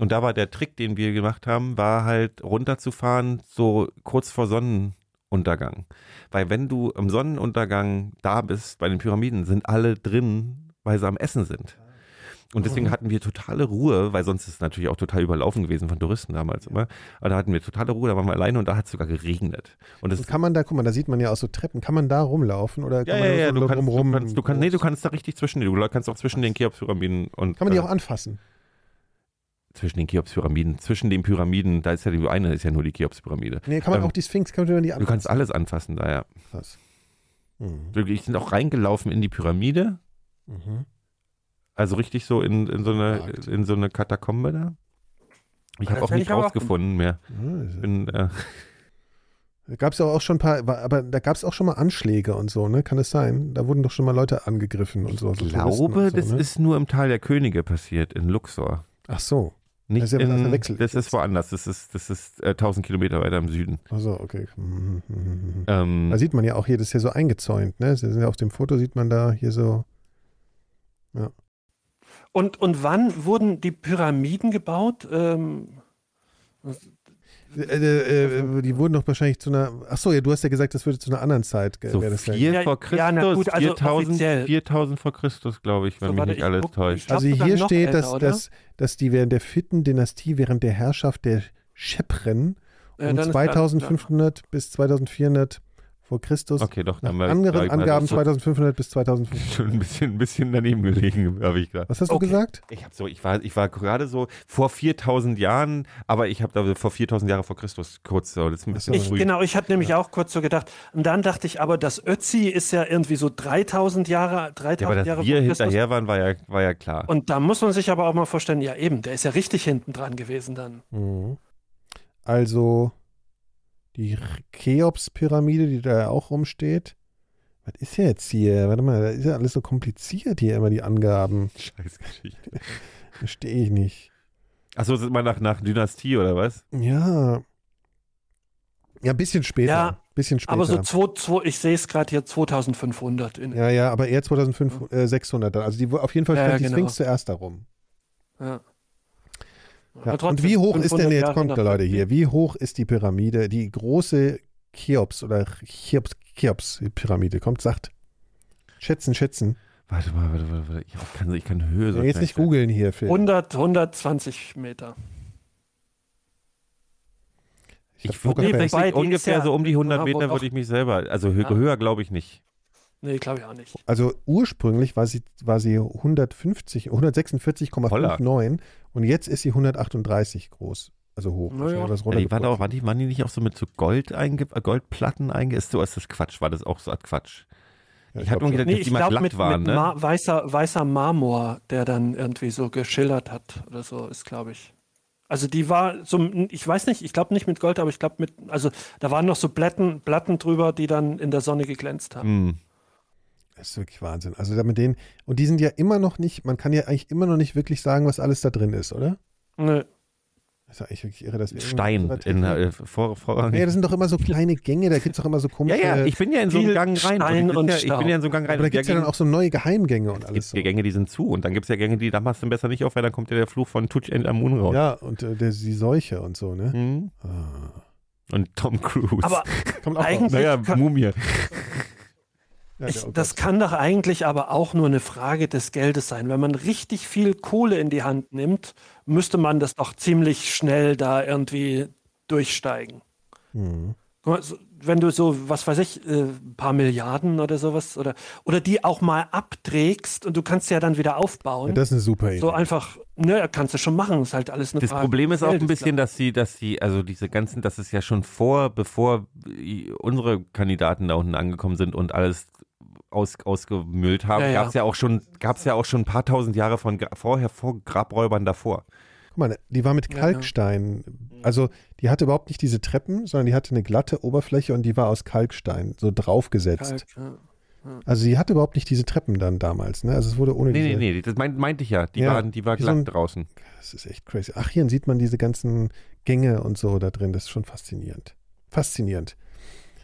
und da war der Trick, den wir gemacht haben, war halt runterzufahren, so kurz vor Sonnenuntergang. Weil wenn du im Sonnenuntergang da bist, bei den Pyramiden, sind alle drin, weil sie am Essen sind. Und deswegen hatten wir totale Ruhe, weil sonst ist es natürlich auch total überlaufen gewesen von Touristen damals immer. Aber da hatten wir totale Ruhe, da waren wir alleine und da hat es sogar geregnet. Und das Und kann man da, guck mal, da sieht man ja auch so Treppen. Kann man da rumlaufen oder ja, kann ja, man ja, so du kannst, du drumrum- kannst, du kannst, nee, du kannst da richtig zwischen, du kannst auch zwischen den Cheops-Pyramiden und Kann man die äh, auch anfassen? zwischen den Cheops-Pyramiden, zwischen den Pyramiden, da ist ja die eine, ist ja nur die Cheops-Pyramide. Nee, kann man Ähm, auch die Sphinx, kann man die Du anfassen? kannst alles anfassen da, ja. Krass. Mhm. Wir sind auch reingelaufen in die Pyramide, Mhm. Also richtig so in, in, so, eine, in so eine Katakombe da. Ich habe auch nicht rausgefunden mehr. Ja, Bin, äh, Da gab es ja auch schon ein paar, aber da gab es auch schon mal Anschläge und so, ne? Kann es sein? Da wurden doch schon mal Leute angegriffen und so. ich so glaube, so, das ne? ist nur im Tal der Könige passiert, in Luxor. Ach so. Nicht Das ist ja in, das ist woanders, das ist, das ist äh, 1000 Kilometer weiter im Süden. Ach so, okay. Mhm, mhm, mhm. Ähm, Da sieht man ja auch hier, das ist ja so eingezäunt, ne? Ja Auf dem Foto sieht man da hier so. Und, und wann wurden die Pyramiden gebaut? Ähm, Äh, äh, äh, die wurden doch wahrscheinlich zu einer. Ach so, ja, du hast ja gesagt, das würde zu einer anderen Zeit. So wäre das ja- vier Ja, vor Christus, ja, na gut, also 4000, offiziell. 4000 vor Christus, glaube ich, wenn So, mich nicht ich alles guck- ich täuscht. Also hier steht, älter, dass, dass, dass die während der vierten Dynastie, während der Herrschaft der Schepren äh, um ist 2500 bis 2400 vor Christus, Okay, doch, nach dann war- anderen ich Angaben so- 2500 bis 2500. [LAUGHS] schon ein bisschen, ein bisschen daneben gelegen, habe ich gedacht. Was hast Okay. du gesagt? Ich habe so, ich war, ich war gerade so vor 4000 Jahren, aber ich habe da vor 4000 Jahre vor Christus kurz so, das ist ein bisschen Ich, früh. genau, ich hatte nämlich auch kurz so gedacht. Und dann dachte ich aber, das Ötzi ist ja irgendwie so 3000 Jahre, 3000 Ja, aber dass Jahre wir vor Christus. hinterher waren, war ja, war ja klar. Und da muss man sich aber auch mal vorstellen, ja eben, der ist ja richtig hinten dran gewesen dann. Mhm. Also die Cheops-Pyramide, die da auch rumsteht. Was ist jetzt hier? Warte mal, da ist ja alles so kompliziert hier immer die Angaben. [LAUGHS] Scheißgeschichte. Verstehe ich nicht. Achso, sind wir nach, nach Dynastie oder was? Ja. Ja, ein bisschen später. Ja, bisschen später. Aber so zwei, zwei, ich sehe es gerade hier 2500. In, ja, ja, aber eher 2500 dann. Also die, auf jeden Fall Ja, stand die genau. Sphinx zuerst darum. ja. Ja. Aber Und trotzdem, wie hoch ist denn 500 jetzt, Jahre kommt da Leute hier, wie hoch ist die Pyramide, die große Cheops oder Cheops, Cheops-Pyramide? Kommt, sagt. Schätzen, schätzen. Warte mal, warte, warte, warte. Ich kann, ich kann Höhe so Ja, jetzt nicht googeln hier, Phil. 100, 120 Meter. Ich Ich würde. Nee, ungefähr ja- so um die 100 Ja, wo Meter würde ich mich selber, also hö Ja. höher glaube ich nicht. Nee, glaube ich auch nicht. Also ursprünglich war sie, war sie 150, 146,59 und jetzt ist sie 138 groß. Also hoch. Naja. Wahrscheinlich was Ja, die waren, auch, waren, die, waren die nicht auch so mit so Gold einge, äh, Goldplatten einge, ist so ist das Quatsch, war das auch so Art Quatsch. Ja, ich nur schon. gedacht, Nee, dass ich die mal glaube glatt mit, waren, mit ne? Ma weißer, weißer Marmor, der dann irgendwie so geschillert hat oder so, ist glaube ich. Also die war so, ich weiß nicht, ich glaube nicht mit Gold, aber ich glaube mit, also da waren noch so Blätten, Platten drüber, die dann in der Sonne geglänzt haben. Hm. Das ist wirklich Wahnsinn. Also mit denen, und die sind ja immer noch nicht, man kann ja eigentlich immer noch nicht wirklich sagen, was alles da drin ist, oder? Nö. Das ist ja eigentlich wirklich irre, dass wir Stein in, äh, vor, vor, Nee, das sind doch immer so kleine Gänge, da gibt es doch immer so ja, komische. ja, ich bin ja in so einen Gang rein. Stein ich, und bin ja, ich bin ja in so einen Gang rein. aber da und gibt es ja dann auch so neue Geheimgänge und Es alles. gibt Gänge, die sind zu und dann gibt es ja Gänge, die da machst du besser nicht auf, weil dann kommt ja der Fluch von Tuch and Amun So. raus. Ja, und äh, der, die Seuche und so, ne? Mhm. Ah. Und Tom Cruise. Aber Kommt auch Eigentlich- naja, Mumie. [LAUGHS] Ja, ich, das kann doch eigentlich aber auch nur eine Frage des Geldes sein. Wenn man richtig viel Kohle in die Hand nimmt, müsste man das doch ziemlich schnell da irgendwie durchsteigen. Mhm. Guck mal, so- Wenn du so, was weiß ich, äh, ein paar Milliarden oder sowas oder, oder die auch mal abträgst und du kannst sie ja dann wieder aufbauen. Ja, das ist eine super Idee. so einfach, ne, kannst du schon machen. Ist halt alles eine Das Frage. Problem des ist auch ein bisschen, dass sie, dass sie, also diese ganzen, das ist ja schon vor, bevor unsere Kandidaten da unten angekommen sind und alles aus, ausgemüllt haben, Ja, ja. gab es ja auch schon, gab es ja auch schon ein paar tausend Jahre von vorher vor Grabräubern davor. Guck mal, die war mit. Kalkstein. Also die hatte überhaupt nicht diese Treppen, sondern die hatte eine glatte Oberfläche und die war aus Kalkstein so draufgesetzt. Kalk, ja. Also sie hatte überhaupt nicht diese Treppen dann damals, ne? Also es wurde ohne Nee, diese. nee, nee, das meint, meinte ich ja. Die, Ja, waren, die war wie so glatt ein- draußen. Das ist echt crazy. Ach, hier sieht man diese ganzen Gänge und so da drin. Das ist schon faszinierend. Faszinierend.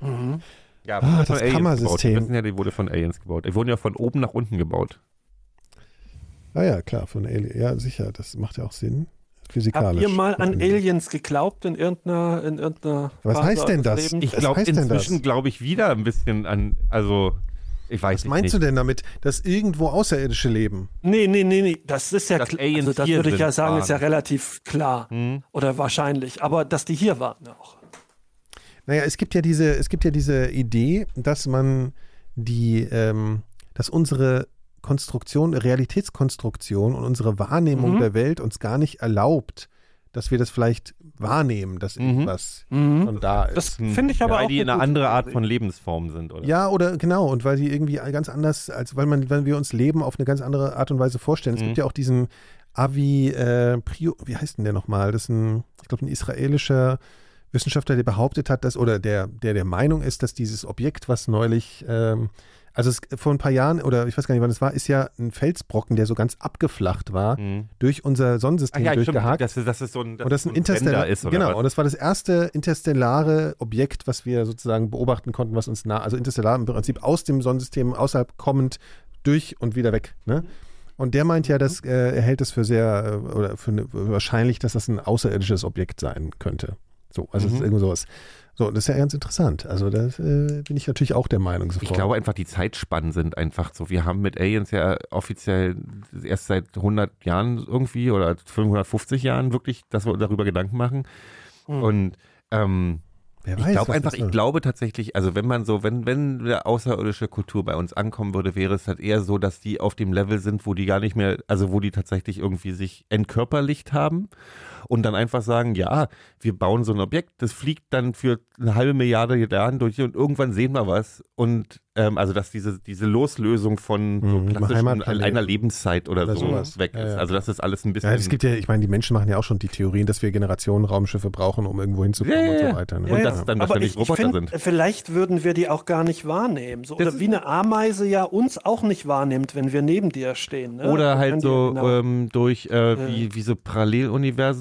Mhm. Ja, Ah, das von Aliens Kammersystem. Wissen ja, die wurde von Aliens gebaut. Die wurden ja von oben nach unten gebaut. Ah ja, klar, von Alien. Ja, sicher, das macht ja auch Sinn. Habt Physikalisch. ihr mal an Aliens geglaubt in irgendeiner, in irgendeiner Was Phase heißt denn das? Lebens? Ich Was glaube heißt denn das? inzwischen, glaube ich, wieder ein bisschen an, also ich weiß Was meinst nicht. du denn damit, dass irgendwo Außerirdische leben? Nee, nee, nee, nee, das ist ja Dass. Aliens Also das würde ich ja sagen, ist ja waren. relativ klar Hm? oder wahrscheinlich. Aber dass die hier waren auch. Naja, es gibt ja diese, es gibt ja diese Idee, dass man die, ähm, dass unsere Konstruktion, Realitätskonstruktion und unsere Wahrnehmung Mhm. der Welt uns gar nicht erlaubt, dass wir das vielleicht wahrnehmen, dass Mhm. irgendwas schon da ist. Das finde ich aber Weil auch. die eine eine gute andere Art von Lebensform sind, oder? ja, oder genau, und weil die irgendwie ganz anders, als weil man, wenn wir uns Leben auf eine ganz andere Art und Weise vorstellen. Es Mhm. gibt ja auch diesen Avi äh, Prio, wie heißt denn der nochmal? Das ist ein, ich glaube, ein israelischer Wissenschaftler, der behauptet hat, dass, oder der, der der Meinung ist, dass dieses Objekt, was neulich, ähm, also es, vor ein paar Jahren, oder ich weiß gar nicht, wann es war, ist ja ein Felsbrocken, der so ganz abgeflacht war, Mhm. durch unser Ach Sonnensystem ja, stimmt. durchgehakt. Das, ist- das ist so ein, und das ist ein so Interstellar, ist, oder genau, was? und das war das erste interstellare Objekt, was wir sozusagen beobachten konnten, was uns nah, also interstellar im Prinzip aus dem Sonnensystem außerhalb kommend durch und wieder weg. Ne? Und der meint ja, dass äh, er hält es für sehr äh, oder für, eine, für wahrscheinlich, dass das ein außerirdisches Objekt sein könnte. So, also es ist Mhm. irgend sowas. So, das ist ja ganz interessant. Also da äh, bin ich natürlich auch der Meinung sofort. Ich glaube einfach, die Zeitspannen sind einfach so. Wir haben mit Aliens ja offiziell erst seit 100 Jahren irgendwie oder 550 Jahren wirklich, dass wir darüber Gedanken machen. Mhm. Und ähm, Wer ich weiß, glaube einfach, ich glaube tatsächlich, also wenn man so, wenn, wenn eine außerirdische Kultur bei uns ankommen würde, wäre es halt eher so, dass die auf dem Level sind, wo die gar nicht mehr, also wo die tatsächlich irgendwie sich entkörperlicht haben und dann einfach sagen, ja, wir bauen so ein Objekt, das fliegt dann für eine halbe Milliarde Jahren durch und irgendwann sehen wir was und ähm, also dass diese, diese Loslösung von so Mhm, klassischen einer Lebenszeit oder, Oder so sowas. weg Ja, ist. ja. Also dass das alles ein bisschen Ja, es gibt ja, ich meine, die Menschen machen ja auch schon die Theorien, dass wir Generationen Raumschiffe brauchen, um irgendwo hinzukommen Ja, ja, und ja. so weiter. Ne? Und dass es dann Aber wahrscheinlich ich, ich Roboter find, sind. Vielleicht würden wir die auch gar nicht wahrnehmen. So, oder wie eine Ameise ja uns auch nicht wahrnimmt, wenn wir neben dir stehen. Ne? Oder halt die- so genau. ähm, durch äh, wie, wie so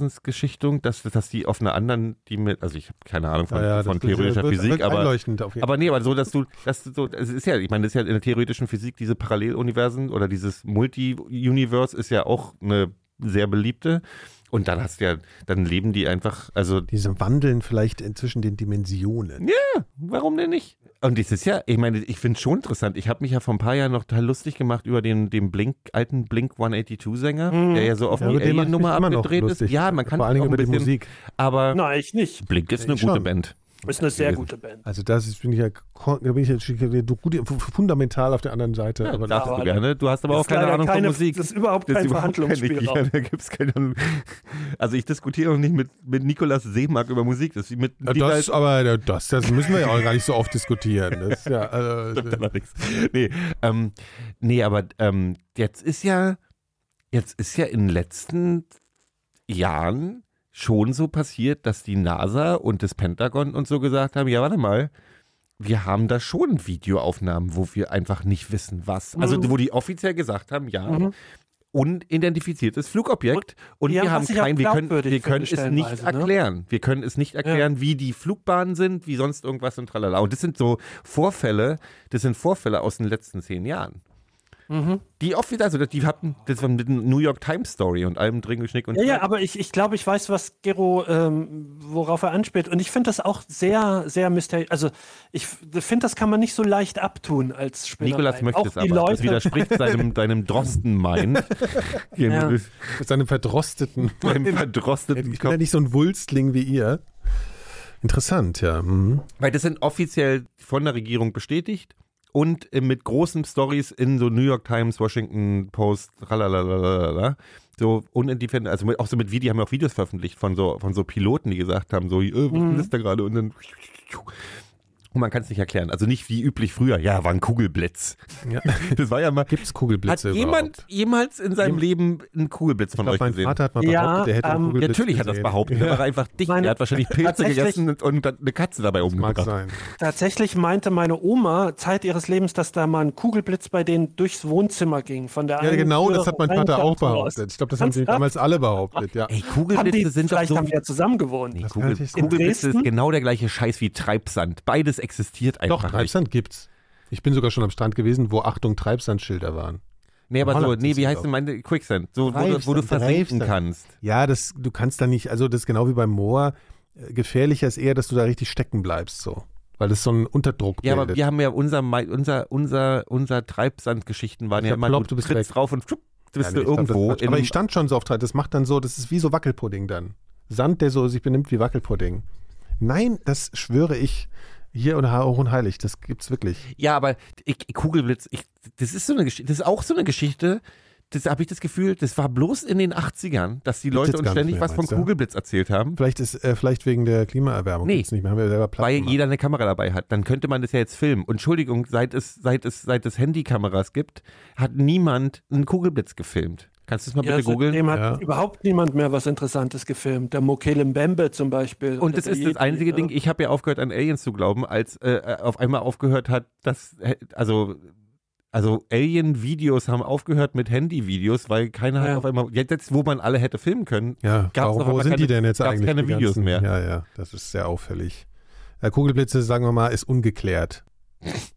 Paralleluniversensgeschichtung, dass, dass die auf einer anderen, die mit, also ich habe keine Ahnung von, Ja, ja, von theoretischer wird- Physik, wird aber aber nee, aber so, dass du, dass du so, es ist ja, ich meine, das ist ja in der theoretischen Physik, diese Paralleluniversen oder dieses Multi-Universe ist ja auch eine sehr beliebte. Und dann hast du ja, dann leben die einfach, also Diese wandeln vielleicht in- zwischen den Dimensionen. Warum denn nicht? Und das ist ja, ich meine, ich finde es schon interessant. Ich habe mich ja vor ein paar Jahren noch total lustig gemacht über den, den Blink, alten Blink 182-Sänger, Mhm. der ja so auf Ja, die Alien-Nummer abgedreht ist. Ja, man kann Vor ein über die bisschen, Musik. aber Nein, ich nicht. Blink ist eine Ich gute schon. Band. Ist eine sehr gute Band. Also das ist, bin ich ja, da bin ich jetzt gut, fundamental auf der anderen Seite. Ja, aber darfst du gerne. Du hast aber auch keine Ahnung keine, von Musik. Das ist überhaupt kein Verhandlungsspielraum. Ja, [LAUGHS] also ich diskutiere noch nicht mit, mit Nikolas Seemark über Musik. Das ist mit Ja, das, aber das, das müssen wir ja auch gar nicht so oft diskutieren. Das ist ja, also. [LAUGHS] Nee, ähm, nee, aber ähm, jetzt ist ja, jetzt ist ja in den letzten Jahren schon so passiert, dass die NASA und das Pentagon und so gesagt haben, ja, warte mal, wir haben da schon Videoaufnahmen, wo wir einfach nicht wissen, was. Also, Mhm. wo die offiziell gesagt haben, ja, Mhm. unidentifiziertes Flugobjekt und Ja, wir haben kein, wir können, wir können es nicht stellenweise, ne? erklären. Wir können es nicht erklären, wie die Flugbahnen sind, wie sonst irgendwas und tralala. Und das sind so Vorfälle, das sind Vorfälle aus den letzten zehn Jahren. Mhm. Die offiziell, also die hatten, das war mit dem New York Times Story und allem Dringelschnick und Ja, ja, aber ich, ich glaube, ich weiß, was Gero, ähm, worauf er anspielt. Und ich finde das auch sehr, sehr mysteriös. Also, ich finde, das kann man nicht so leicht abtun als Spinnerei. Nikolas möchte auch es aber. Das Leute, widerspricht seinem, [LAUGHS] deinem Drosten-Mind. [LAUGHS] Ja. Seinem verdrosteten, [LAUGHS] Deinem ich verdrosteten bin ja nicht so ein Wulstling wie ihr. Interessant, ja. Mhm. Weil das sind offiziell von der Regierung bestätigt und äh, mit großen Stories in so New York Times, Washington Post, tralalalala. So unindependent, also mit, auch so mit Video, haben wir auch Videos veröffentlicht von so, von so Piloten, die gesagt haben, so, äh, was ist da gerade? Und dann und man kann es nicht erklären. Also nicht wie üblich früher, ja, war ein Kugelblitz. Ja. [LAUGHS] Das war ja mal. Gibt es Hat Kugelblitze jemand überhaupt? jemals in seinem Jem- Leben einen Kugelblitz von Ich euch glaube, mein gesehen? Vater hat mal Ja, behauptet, er hätte einen ähm, Kugelblitz Natürlich hat er das gesehen. behauptet. Er war einfach dicht. Meine- er hat wahrscheinlich Pilze Tatsächlich- gegessen und, und eine Katze dabei Mag umgebracht. sein. tatsächlich meinte meine Oma Zeit ihres Lebens, dass da mal ein Kugelblitz bei denen durchs Wohnzimmer ging. Von der Ja, genau, Tür das hat mein Vater auch behauptet. Ich glaube, das haben sie damals alle behauptet, ja. Ey, Haben Kugelblitze die, sind doch vielleicht so. haben die ja zusammen gewohnt. Nee. Kugelblitze ist genau der gleiche Scheiß wie Treibsand. Beides existiert einfach Doch, nicht. Treibsand gibt's. Ich bin sogar schon am Strand gewesen, wo Achtung Treibsandschilder waren. Nee, aber so, nee, wie heißt denn meine Quicksand? So, wo du, wo du versenken kannst. Ja, das, du kannst da nicht, also das ist genau wie beim Moor. Äh, Gefährlicher ist eher, dass du da richtig stecken bleibst, so. Weil das so einen Unterdruck Ja, aber wir haben ja unser, unser, unser, unser Treibsandgeschichten waren Ich ja immer, glaubt, du, bist trittst weg. drauf und schupp, Ja, bist nee, du glaub, irgendwo. In aber ich stand schon so oft, das macht dann so, das ist wie so Wackelpudding dann. Sand, der so sich benimmt wie Wackelpudding. Nein, das schwöre ich hier und heilig, das gibt's wirklich. Ja, aber ich, Kugelblitz, ich, das ist so eine Geschichte, das ist auch so eine Geschichte, das habe ich das Gefühl, das war bloß in den 80ern, dass die Leute uns ständig mehr, was von du? Kugelblitz erzählt haben. Vielleicht ist, äh, vielleicht wegen der Klimaerwärmung Nee. nicht mehr, haben wir selber Platz Weil gemacht. jeder eine Kamera dabei hat, dann könnte man das ja jetzt filmen. Und Entschuldigung, seit es, seit es, seit es Handykameras gibt, hat niemand einen Kugelblitz gefilmt. Kannst du es mal Ja, bitte googeln? seitdem hat Ja. überhaupt niemand mehr was Interessantes gefilmt. Der Mokele Mbembe zum Beispiel. Und das Oder ist der das einzige Yeti, Ding, ich habe ja aufgehört an Aliens zu glauben, als äh, auf einmal aufgehört hat, dass, äh, also, also Alien-Videos haben aufgehört mit Handy-Videos, weil keiner hat Ja. auf einmal, jetzt wo man alle hätte filmen können, Ja, warum, auf wo sind die keine- denn jetzt eigentlich? keine die Videos ganzen, mehr. Ja, ja, das ist sehr auffällig. Äh, Kugelblitze, sagen wir mal, ist ungeklärt. [LAUGHS]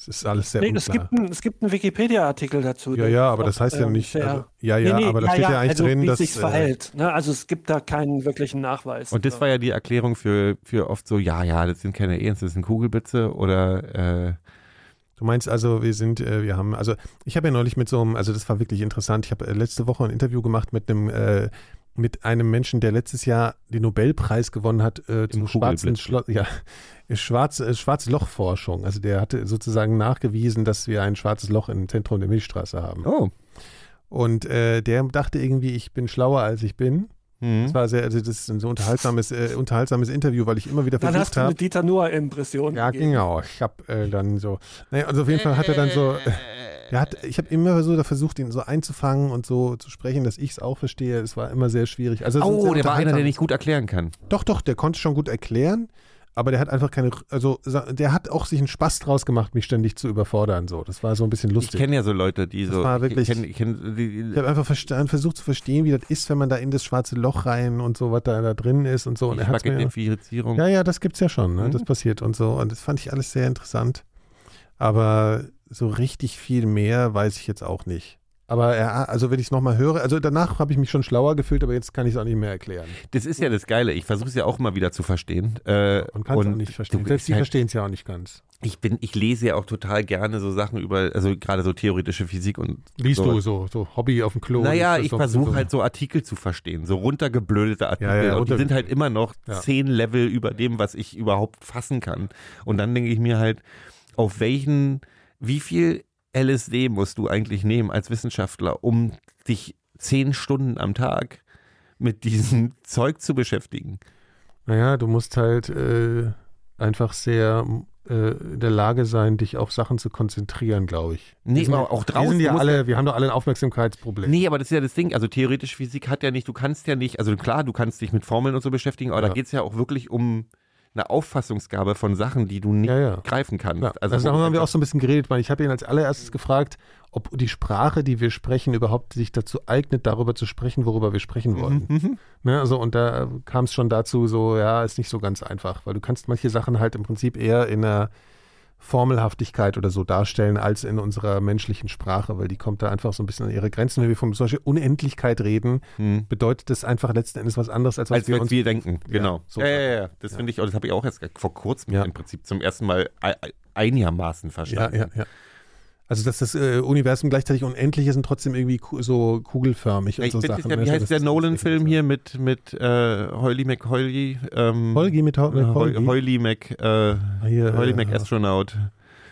Es ist alles sehr Nee, es unklar. es gibt einen Wikipedia-Artikel dazu. ja, ja, aber das auch, heißt ja ähm, nicht, also, ja, ja, Nee, nee, aber da steht ja, eigentlich also, drin, wie dass, sich's äh, verhält. Ne? Also es gibt da keinen wirklichen Nachweis. Und das war ja die Erklärung für, für oft so, ja, ja, das sind keine Aliens, das sind Kugelblitze oder, äh, Du meinst also, wir sind, äh, wir haben, also ich habe ja neulich mit so einem, also das war wirklich interessant. Ich habe äh, letzte Woche ein Interview gemacht mit einem, äh, mit einem Menschen, der letztes Jahr den Nobelpreis gewonnen hat äh, zum schwarzen. Schloss, ja, schwarze, schwarze Lochforschung. Also der hatte sozusagen nachgewiesen, dass wir ein schwarzes Loch im Zentrum der Milchstraße haben. oh. Und äh, der dachte irgendwie, ich bin schlauer als ich bin. Hm. Das war sehr, also das ist ein so unterhaltsames, äh, unterhaltsames Interview, weil ich immer wieder Dann versucht hast du eine habe. Dieter Nuhr-Impression. Ja, gegeben. genau. Ich habe äh, dann so, naja, also auf jeden Fall hat er dann so, [LAUGHS] er hat, ich habe immer so versucht, ihn so einzufangen und so zu sprechen, dass ich es auch verstehe. Es war immer sehr schwierig. Also Oh, sehr der war einer, der nicht gut erklären kann. Doch, doch, der konnte schon gut erklären, aber der hat einfach keine, also der hat auch sich einen Spaß draus gemacht, mich ständig zu überfordern. So, das war so ein bisschen Ich lustig. kenne ja so Leute, die Das so. war wirklich- Ich kenn, ich kenn, Ich habe einfach versucht zu verstehen, wie das ist, wenn man da in das schwarze Loch rein und so, was da, da drin ist und so. Und er Identifizierung. ja, ja, das gibt's ja schon, ne? Mhm. das passiert und so. Und das fand ich alles sehr interessant. Aber so richtig viel mehr weiß ich jetzt auch nicht. Aber er, also wenn ich es nochmal höre, also danach habe ich mich schon schlauer gefühlt, aber jetzt kann ich es auch nicht mehr erklären. Das ist ja das Geile. Ich versuche es ja auch mal wieder zu verstehen. Äh, Man kann es auch nicht verstehen. du Selbst die halt- verstehen es ja auch nicht ganz. Ich bin, ich lese ja auch total gerne so Sachen über, also gerade so theoretische Physik und Liest so. du so, so Hobby auf dem Klo? Naja, ich versuche so- halt so Artikel zu verstehen, so runtergeblödete Artikel. Ja, ja, und die sind halt immer noch Ja. zehn Level über dem, was ich überhaupt fassen kann. Und dann denke ich mir halt, auf welchen, wie viel LSD musst du eigentlich nehmen als Wissenschaftler, um dich zehn Stunden am Tag mit diesem [LAUGHS] Zeug zu beschäftigen? Naja, du musst halt äh, einfach sehr äh, in der Lage sein, dich auf Sachen zu konzentrieren, glaube ich. Nee, wir sind, aber auch wir draußen sind ja alle, wir haben doch alle ein Aufmerksamkeitsproblem. Nee, aber das ist ja das Ding. Also theoretisch Physik hat ja nicht, du kannst ja nicht, also klar, du kannst dich mit Formeln und so beschäftigen, aber Ja. da geht es ja auch wirklich um eine Auffassungsgabe von Sachen, die du nicht Ja, ja. greifen kannst. Ja, also, wo darüber haben wir auch so ein bisschen geredet, weil ich habe ihn als allererstes gefragt, ob die Sprache, die wir sprechen, überhaupt sich dazu eignet, darüber zu sprechen, worüber wir sprechen wollen. Mhm. Ne, also und da äh, kam es schon dazu, so ja, ist nicht so ganz einfach, weil du kannst manche Sachen halt im Prinzip eher in einer Formelhaftigkeit oder so darstellen als in unserer menschlichen Sprache, weil die kommt da einfach so ein bisschen an ihre Grenzen. Wenn wir von zum Beispiel Unendlichkeit reden, Mhm. bedeutet das einfach letzten Endes was anderes, als was Als wir uns wir denken, genau. so ja, ja, ja, Das finde ich, auch- das habe ich auch erst vor kurzem Ja. im Prinzip zum ersten Mal ei- ei- einigermaßen Ja, verstanden. ja, ja. Also, dass das äh, Universum gleichzeitig unendlich ist und trotzdem irgendwie ku so kugelförmig und Ich so Sachen. ist ja, ne? wie heißt der ist Nolan-Film hier mit, mit äh, Hoily McHoily? Ähm, Holgi mit, Ho- mit Holgi. Hoily Mac, äh, Ah, hier, äh, Mac Astronaut.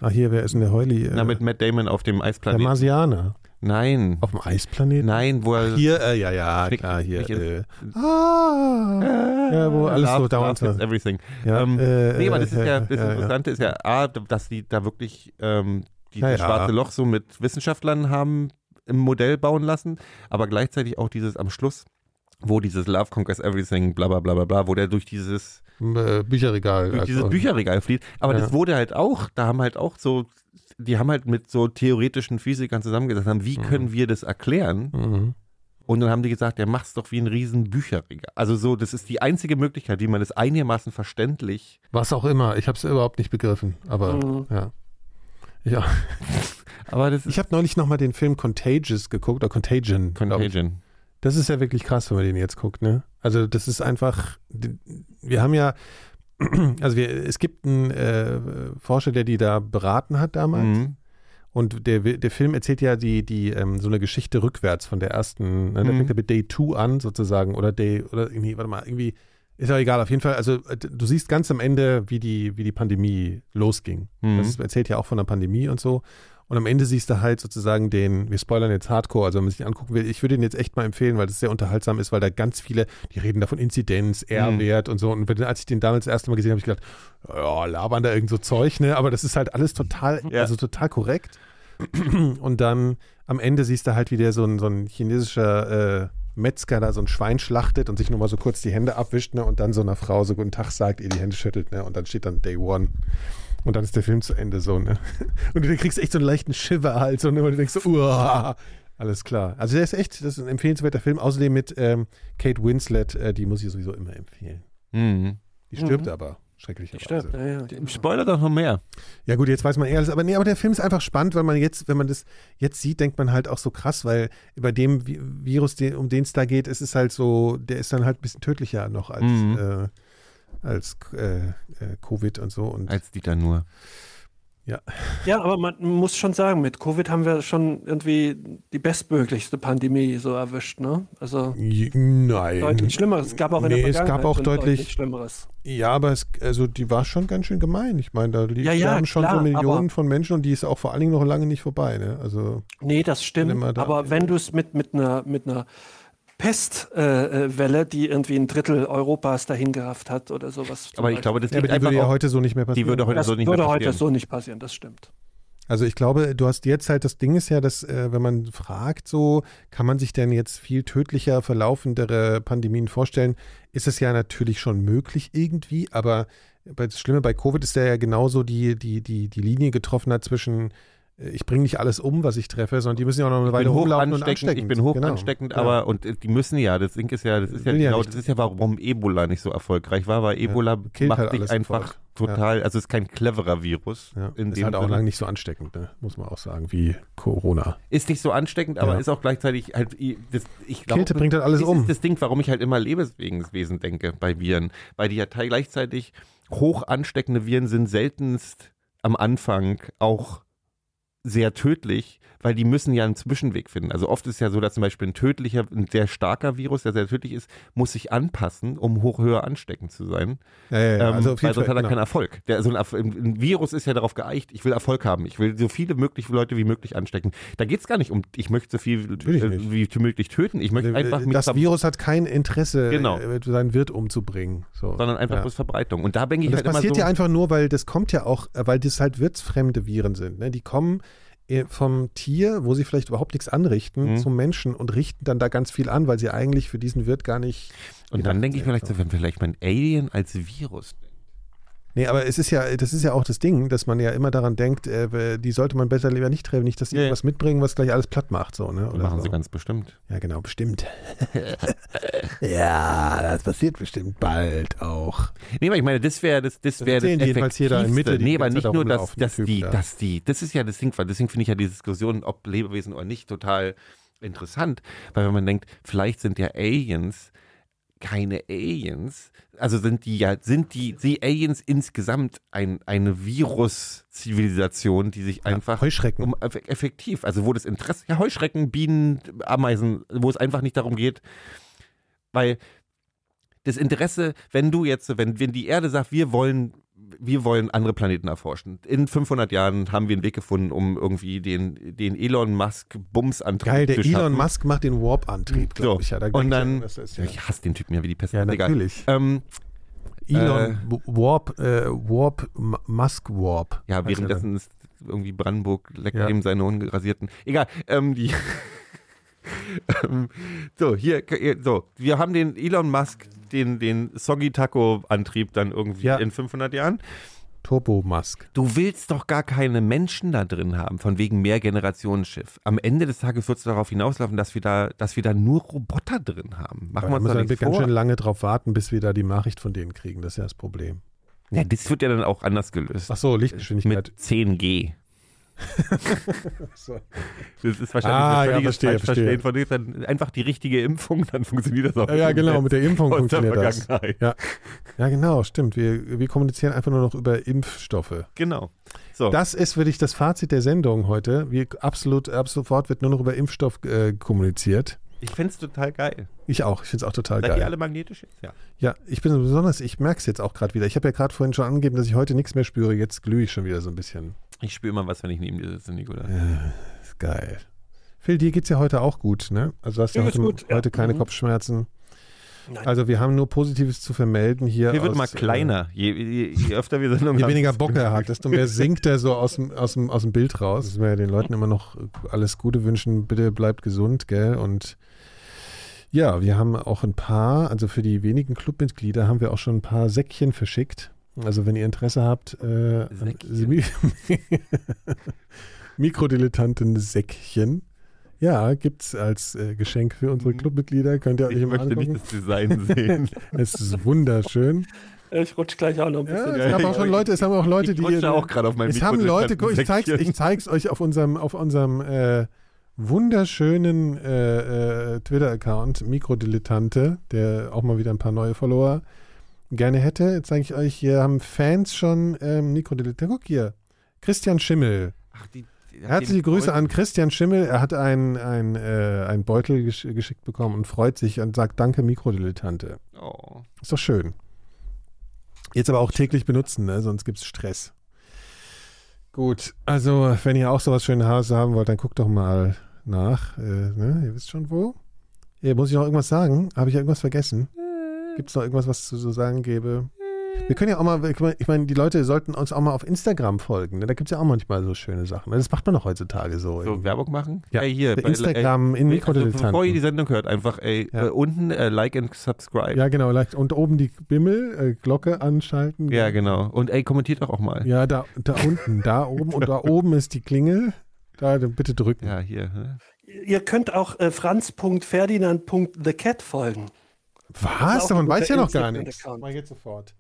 Ah, hier, wer ist denn der Heuli? Äh, Na, mit Matt Damon auf dem der Eisplanet. Marsianer. Nein. Auf dem Eisplaneten? Nein, wo er. Hier, äh, ja, ja, klar, hier. Äh, ah, ja, wo alles so Love, dauernd so- is everything. ja, ähm, äh, Nee, aber das ist äh, ja, das Interessante ist ja, A, dass die da wirklich ähm, dieses Ja, ja. schwarze Loch so mit Wissenschaftlern haben im Modell bauen lassen, aber gleichzeitig auch dieses am Schluss, wo dieses Love Conquers Everything, bla bla bla bla bla, wo der durch dieses, Äh, Bücherregal. durch dieses also, Bücherregal flieht. Aber Ja. das wurde halt auch, da haben halt auch so, die haben halt mit so theoretischen Physikern zusammengesetzt, haben, wie können wir das erklären? Mhm. Und dann haben die gesagt, der macht's doch wie ein riesen Bücherregal. Also so, das ist die einzige Möglichkeit, wie man das einigermaßen verständlich Was auch immer, ich habe es überhaupt nicht begriffen, aber Mhm. ja. Ja, Aber das ich habe neulich nochmal den Film Contagious geguckt, oder Contagion. Contagion. Das ist ja wirklich krass, wenn man den jetzt guckt, ne? Also das ist einfach, wir haben ja, [CLEARS THROAT] also wir, es gibt einen äh, Forscher, der die da beraten hat damals. Mhm. Und der, der Film erzählt ja die, die, ähm, so eine Geschichte rückwärts von der ersten, ne? der Mhm. fängt ja mit Day 2 an sozusagen oder Day, oder irgendwie, warte mal, irgendwie, ist ja egal, auf jeden Fall, also äh, du siehst ganz am Ende, wie die, wie die Pandemie losging. Mhm. Das erzählt ja auch von der Pandemie und so. Und am Ende siehst du halt sozusagen den, wir spoilern jetzt Hardcore, also wenn man sich den angucken will, ich würde den jetzt echt mal empfehlen, weil das sehr unterhaltsam ist, weil da ganz viele, die reden da von Inzidenz, R-Wert und so. Und als ich den damals das erste Mal gesehen habe, habe ich gedacht, ja, labern da irgend so Zeug, ne? Aber das ist halt alles total, Ja. also total korrekt. Und dann am Ende siehst du halt, wie der so ein, so ein chinesischer äh, Metzger da so ein Schwein schlachtet und sich nur mal so kurz die Hände abwischt, ne? Und dann so einer Frau so guten Tag sagt, ihr die Hände schüttelt, ne? Und dann steht dann Day One. Und dann ist der Film zu Ende so, ne? [LAUGHS] Und du kriegst echt so einen leichten Shiver halt, so, ne? Und du denkst so, uah, alles klar. Also der ist echt, das ist ein empfehlenswerter Film. Außerdem mit ähm, Kate Winslet, äh, die muss ich sowieso immer empfehlen. Mhm. Die stirbt aber, schrecklicherweise. Ja, ja. Die- Spoiler doch noch mehr. Ja gut, jetzt weiß man eher alles, aber nee, aber der Film ist einfach spannend, weil man jetzt, wenn man das jetzt sieht, denkt man halt auch so krass, weil bei dem Vi- Virus, den, um den es da geht, ist es halt so, der ist dann halt ein bisschen tödlicher noch als, Mhm. äh, als äh, äh, Covid und so. Und Als Dieter nur. Ja, aber man muss schon sagen, mit Covid haben wir schon irgendwie die bestmöglichste Pandemie so erwischt, ne? Also nein. deutlich Schlimmeres. Es gab auch in Nee, der es gab Vergangenheit auch schon deutlich- Schlimmeres. Ja, aber es, also die war schon ganz schön gemein. Ich meine, da li- Ja, ja, schon klar, so Millionen von Menschen und die ist auch vor allen Dingen noch lange nicht vorbei. Ne? Also Nee, das stimmt. da- Aber wenn du es mit, mit einer, mit einer Pestwelle, äh, die irgendwie ein Drittel Europas dahin gerafft hat oder sowas. Aber ich glaube, das ja, die würde ja auch, heute so nicht mehr passieren. die würde heute das so nicht würde mehr heute passieren. so nicht passieren, das stimmt. Also ich glaube, du hast jetzt halt, das Ding ist ja, dass äh, wenn man fragt, so, kann man sich denn jetzt viel tödlicher verlaufendere Pandemien vorstellen, ist es ja natürlich schon möglich irgendwie, aber das Schlimme bei Covid ist ja genauso die, die, die, die Linie getroffen hat zwischen äh, ich bringe nicht alles um, was ich treffe, sondern die müssen ja auch noch eine Weile bin hoch rumlaufen und ansteckend, ich bin hoch Genau. ansteckend, Ja. aber und äh, die müssen ja, das Ding ist ja, das ist ja ja genau, das ist ja warum Ebola nicht so erfolgreich war, weil Ebola killt macht halt dich einfach sofort. total, also es ist kein cleverer Virus. Ja, in ist halt auch lange nicht so ansteckend, ne? muss man auch sagen, wie Corona. Ist nicht so ansteckend, aber Ja. ist auch gleichzeitig halt, das, ich glaube, Kälte bringt halt alles das um. ist das Ding, warum ich halt immer Lebenswesen denke bei Viren, weil die ja gleichzeitig hoch ansteckende Viren sind seltenst am Anfang auch sehr tödlich, weil die müssen ja einen Zwischenweg finden. Also oft ist ja so, dass zum Beispiel ein tödlicher, ein sehr starker Virus, der sehr tödlich ist, muss sich anpassen, um hoch höher ansteckend zu sein. Ja, ja, ja. Ähm, also weil sonst hat er genau. keinen Erfolg. Der, so ein, ein Virus ist ja darauf geeicht, ich will Erfolg haben. Ich will so viele mögliche Leute wie möglich anstecken. Da geht es gar nicht um, ich möchte so viel äh, wie möglich töten. Ich möchte einfach mich das Virus hat kein Interesse, Genau. äh, seinen Wirt umzubringen. So. sondern einfach ja. bloß Verbreitung. Und da denke ich Und das halt passiert so, ja einfach nur, weil das kommt ja auch, äh, weil das halt wirtsfremde Viren sind. Ne? Die kommen äh, vom Tier, wo sie vielleicht überhaupt nichts anrichten, Mhm. zum Menschen und richten dann da ganz viel an, weil sie eigentlich für diesen Wirt gar nicht. und dann denke ich vielleicht so, wenn vielleicht mein Alien als Virus Nee, aber es ist ja, das ist ja auch das Ding, dass man ja immer daran denkt, äh, die sollte man besser lieber nicht treffen, nicht, dass die Ja, ja. irgendwas mitbringen, was gleich alles platt macht. So, ne? Oder Machen so. sie ganz bestimmt. Ja, genau, bestimmt. [LAUGHS] ja, das passiert bestimmt bald auch. Nee, aber ich meine, das wäre das, das Das wäre das die jedenfalls hier da in Mitte die Nee, aber nicht nur, dass, dass YouTube die, da. dass die, das ist ja das Ding, weil deswegen finde ich ja die Diskussion, ob Lebewesen oder nicht, total interessant. Weil wenn man denkt, vielleicht sind ja Aliens keine Aliens, also sind die ja, sind die, die Aliens insgesamt ein, eine Virus-Zivilisation, die sich einfach Heuschrecken. um eff- effektiv, also wo das Interesse, ja, Heuschrecken, Bienen, Ameisen, wo es einfach nicht darum geht, weil das Interesse, wenn du jetzt, wenn, wenn die Erde sagt, wir wollen, wir wollen andere Planeten erforschen. In 500 Jahren haben wir einen Weg gefunden, um irgendwie den, den Elon Musk Bumsantrieb Geil, der zu Elon. Musk macht den Warp-Antrieb, So, glaube ich. Ja, da und dann, irgendwas ist, ja. ich hasse den Typen ja wie die Pest. ja, egal. natürlich. Ähm, Elon äh, Warp, äh, Warp, Musk Warp. ja, währenddessen ist irgendwie Brandenburg leckt Ja. ihm seine ungerasierten. Egal, ähm, die. [LAUGHS] ähm, so, hier, so, wir haben den Elon Musk, den, den Soggy Taco Antrieb dann irgendwie Ja. in 500 Jahren. dann. Turbo Musk. Du willst doch gar keine Menschen da drin haben, von wegen Mehrgenerationenschiff. Am Ende des Tages wird es darauf hinauslaufen, dass wir da, dass wir da nur Roboter drin haben. Machen Da wir uns müssen doch wir nichts ganz vor. schön lange drauf warten, bis wir da die Nachricht von denen kriegen. Das ist ja das Problem. Ja, das wird ja dann auch anders gelöst. Ach so, Lichtgeschwindigkeit. Mit 10G. [LAUGHS] So. Das ist wahrscheinlich Ah, ein ja, völliges verstehe, Falschverstehen von. Dann einfach die richtige Impfung, dann funktioniert das auch. Ja, ja, genau, mit der Impfung aus der funktioniert das. Ja. ja, genau, stimmt. Wir, wir kommunizieren einfach nur noch über Impfstoffe. Genau. So. Das ist wirklich das Fazit der Sendung heute. Wir absolut, ab sofort wird nur noch über Impfstoff äh, kommuniziert. ich fände es total geil. Ich auch. Ich finde es auch total Seid geil. ihr alle magnetisch jetzt? Ja. Ja, ich bin besonders, ich merke es jetzt auch gerade wieder. Ich habe ja gerade vorhin schon angegeben, dass ich heute nichts mehr spüre. Jetzt glühe ich schon wieder so ein bisschen. Ich spüre immer was, wenn ich neben dir sitze, Nikola. Ist geil. Phil, dir geht's ja heute auch gut, ne? Also du hast ja heute, gut, ja. heute keine Mhm. Kopfschmerzen. Nein. Also wir haben nur Positives zu vermelden hier. Hier wird aus, mal kleiner. Je, je, je öfter wir Sendungen Äh, je weniger Bock er hat, desto mehr sinkt er so aus dem, aus dem, aus dem Bild raus. Müssen wir ja den Leuten immer noch alles Gute wünschen. Bitte bleibt gesund, gell? Und ja, wir haben auch ein paar, also für die wenigen Clubmitglieder haben wir auch schon ein paar Säckchen verschickt. Also wenn ihr Interesse habt, äh, Säckchen? [LAUGHS] Mikrodilettanten-Säckchen. Ja, gibt's als äh, Geschenk für unsere Clubmitglieder. Könnt ihr euch Ich mal möchte nicht das Design [LAUGHS] sehen. Es ist wunderschön. Ich rutsch gleich auch noch ein Ja, bisschen. es, gab auch schon Leute, es haben auch Leute, ich die rutsche auch gerade auf meinem es haben Leute, guck, ich zeig's, ich zeig's euch auf unserem, auf unserem äh, wunderschönen äh, äh, Twitter-Account, Mikrodilettante, der auch mal wieder ein paar neue Follower gerne hätte. Jetzt zeige ich euch, hier haben Fans schon ähm, Mikrodilettante. Guck hier, Christian Schimmel. Ach, die, die- Herzliche Grüße Beutel. an Christian Schimmel. Er hat einen ein, äh, ein Beutel gesch geschickt bekommen und freut sich und sagt Danke, Mikrodilettante. Oh. Ist doch schön. Jetzt aber auch täglich benutzen, ne? sonst gibt es Stress. Gut, also wenn ihr auch sowas schönes Haus haben wollt, dann guckt doch mal nach. Äh, ne? Ihr wisst schon wo. Hier, muss ich noch irgendwas sagen? Habe ich irgendwas vergessen? Gibt es noch irgendwas, was es zu so sagen gäbe? Wir können ja auch mal, ich meine, die Leute sollten uns auch mal auf Instagram folgen. Ne? Da gibt es ja auch manchmal so schöne Sachen. Das macht man doch heutzutage so. So, Werbung machen? Ja, Ey, hier. Bei Instagram in ey, also, Mikrodilettanten. bevor ihr die Sendung hört, einfach ey, Ja. äh, unten äh, like and subscribe. Ja, genau. leicht- Und oben die Bimmel, äh, Glocke anschalten. Ja, genau. Und ey, kommentiert doch auch mal. Ja, da, da unten, da [LAUGHS] oben und da oben ist die Klingel. Da bitte drücken. Ja, hier. ne? Ihr könnt auch äh, franz.ferdinand.thecat folgen. Was? Davon weiß ich ja noch gar nichts. Ich jetzt sofort.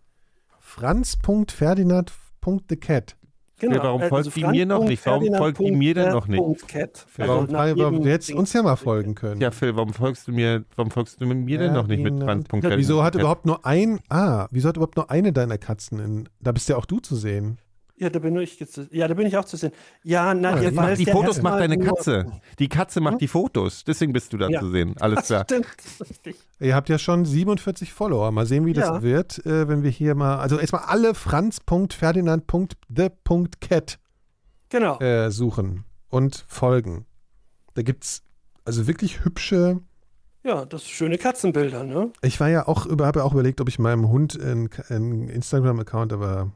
Franz.ferdinand.thecat. Genau. warum folgt die mir noch nicht? Warum folgt die mir denn noch nicht? Cat. Warum, Also warum, du hättest uns ja mal folgen können. Ja, Phil, warum folgst du mir, warum folgst du mir denn noch nicht mit Ferdinand. Trans.ferdinand? Wieso hat überhaupt nur ein, ah, wieso hat überhaupt nur eine deiner Katzen in, da bist ja auch du zu sehen. Ja, da bin ich jetzt, ja, da bin ich auch zu sehen. Ja, na, Ah, ihr die ja Fotos macht deine nur- Katze. Die Katze macht die Fotos. Deswegen bist du da Ja. zu sehen. Alles [LAUGHS] klar. stimmt, das ist richtig. Ihr habt ja schon 47 Follower. Mal sehen, wie das Ja. wird, äh, wenn wir hier mal, also erstmal alle franz.ferdinand.the.cat Genau. äh, suchen und folgen. Da gibt's also wirklich hübsche. Ja, das sind schöne Katzenbilder, ne? Ich war ja auch über, habe ja auch überlegt, ob ich meinem Hund einen, einen Instagram-Account, aber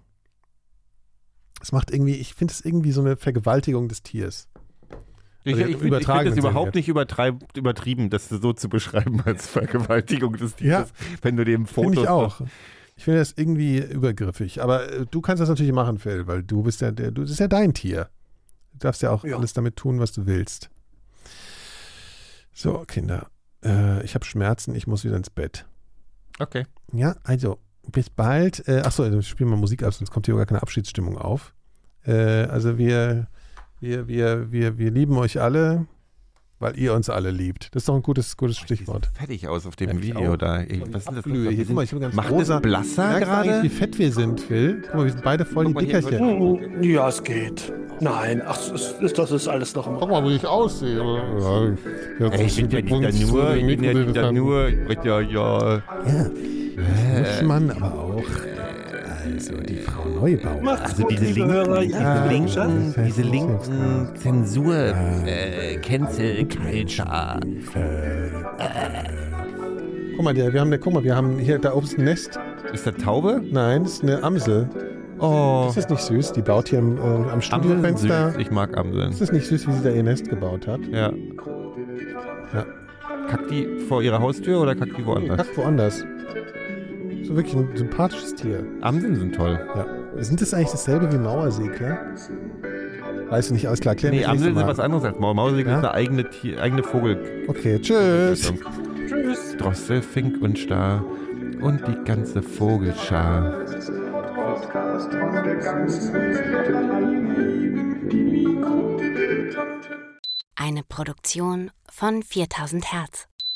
es macht irgendwie, ich finde es irgendwie so eine Vergewaltigung des Tiers. Ich, Also ich, im finde übertragenen es überhaupt nicht übertrieben, das so zu beschreiben [LAUGHS] als Vergewaltigung des Tieres, wenn du dem Finde Fotos ich auch. Ich finde das irgendwie übergriffig. Aber äh, du kannst das natürlich machen, Phil, weil du bist ja der, du, das ist ja dein Tier. Du darfst ja auch Ja. alles damit tun, was du willst. So, Kinder. Äh, ich habe Schmerzen, ich muss wieder ins Bett. Okay. Ja, also, bis bald. Äh, achso, dann spielen wir Musik ab, sonst kommt hier gar keine Abschiedsstimmung auf. Äh, also wir, wir, wir, wir, wir lieben euch alle, weil ihr uns alle liebt. Das ist doch ein gutes, gutes Stichwort. Sieht fertig aus auf dem Ja, ich Video auch. da. Ey, was ist das? Hier, guck mal, ich bin ganz Macht rosa. es blasser gerade? wie fett wir sind, Phil? Guck mal, wir sind beide voll die Guck hier Dickerchen. Hm, Ja, es geht. Nein, ach, es ist, das ist alles noch im Guck mal, wie ich aussehe. Ja, Ey, ich bin ja nicht nur, ich bin ja nicht nur, ich bin ja, ja. Muss man aber auch. Also, die Frau Neubauer. Macht's Also gut, diese liebe Hörer. linken, Ja, diese ja. linken, diese linken Zensur, äh, Cancel Culture. Guck mal, der, wir haben, eine- guck mal, wir haben hier, da oben ist ein Nest. Ist das Taube? Nein, das ist eine Amsel. Oh, Ist das nicht süß? Die baut hier im, äh, am Studiofenster. Ich mag Amseln. Ist das nicht süß, wie sie da ihr Nest gebaut hat? Ja. Ja. Kackt die vor ihrer Haustür oder kackt die woanders? Kackt woanders. Wirklich ein sympathisches Tier. Amseln sind toll. Ja. Sind das eigentlich dasselbe wie Mauersegler? Weiß ich nicht, alles klar. Klären Nee, Amseln sind was anderes als Maul. Mausegel Ja? ist eine eigene, Tier, eigene Vogel. Okay, tschüss. Tschüss. Drossel, Fink und Star und die ganze Vogelschar. Podcast von der ganzen Welt. Die Mikrodilettanten. Eine Produktion von 4000 Hertz.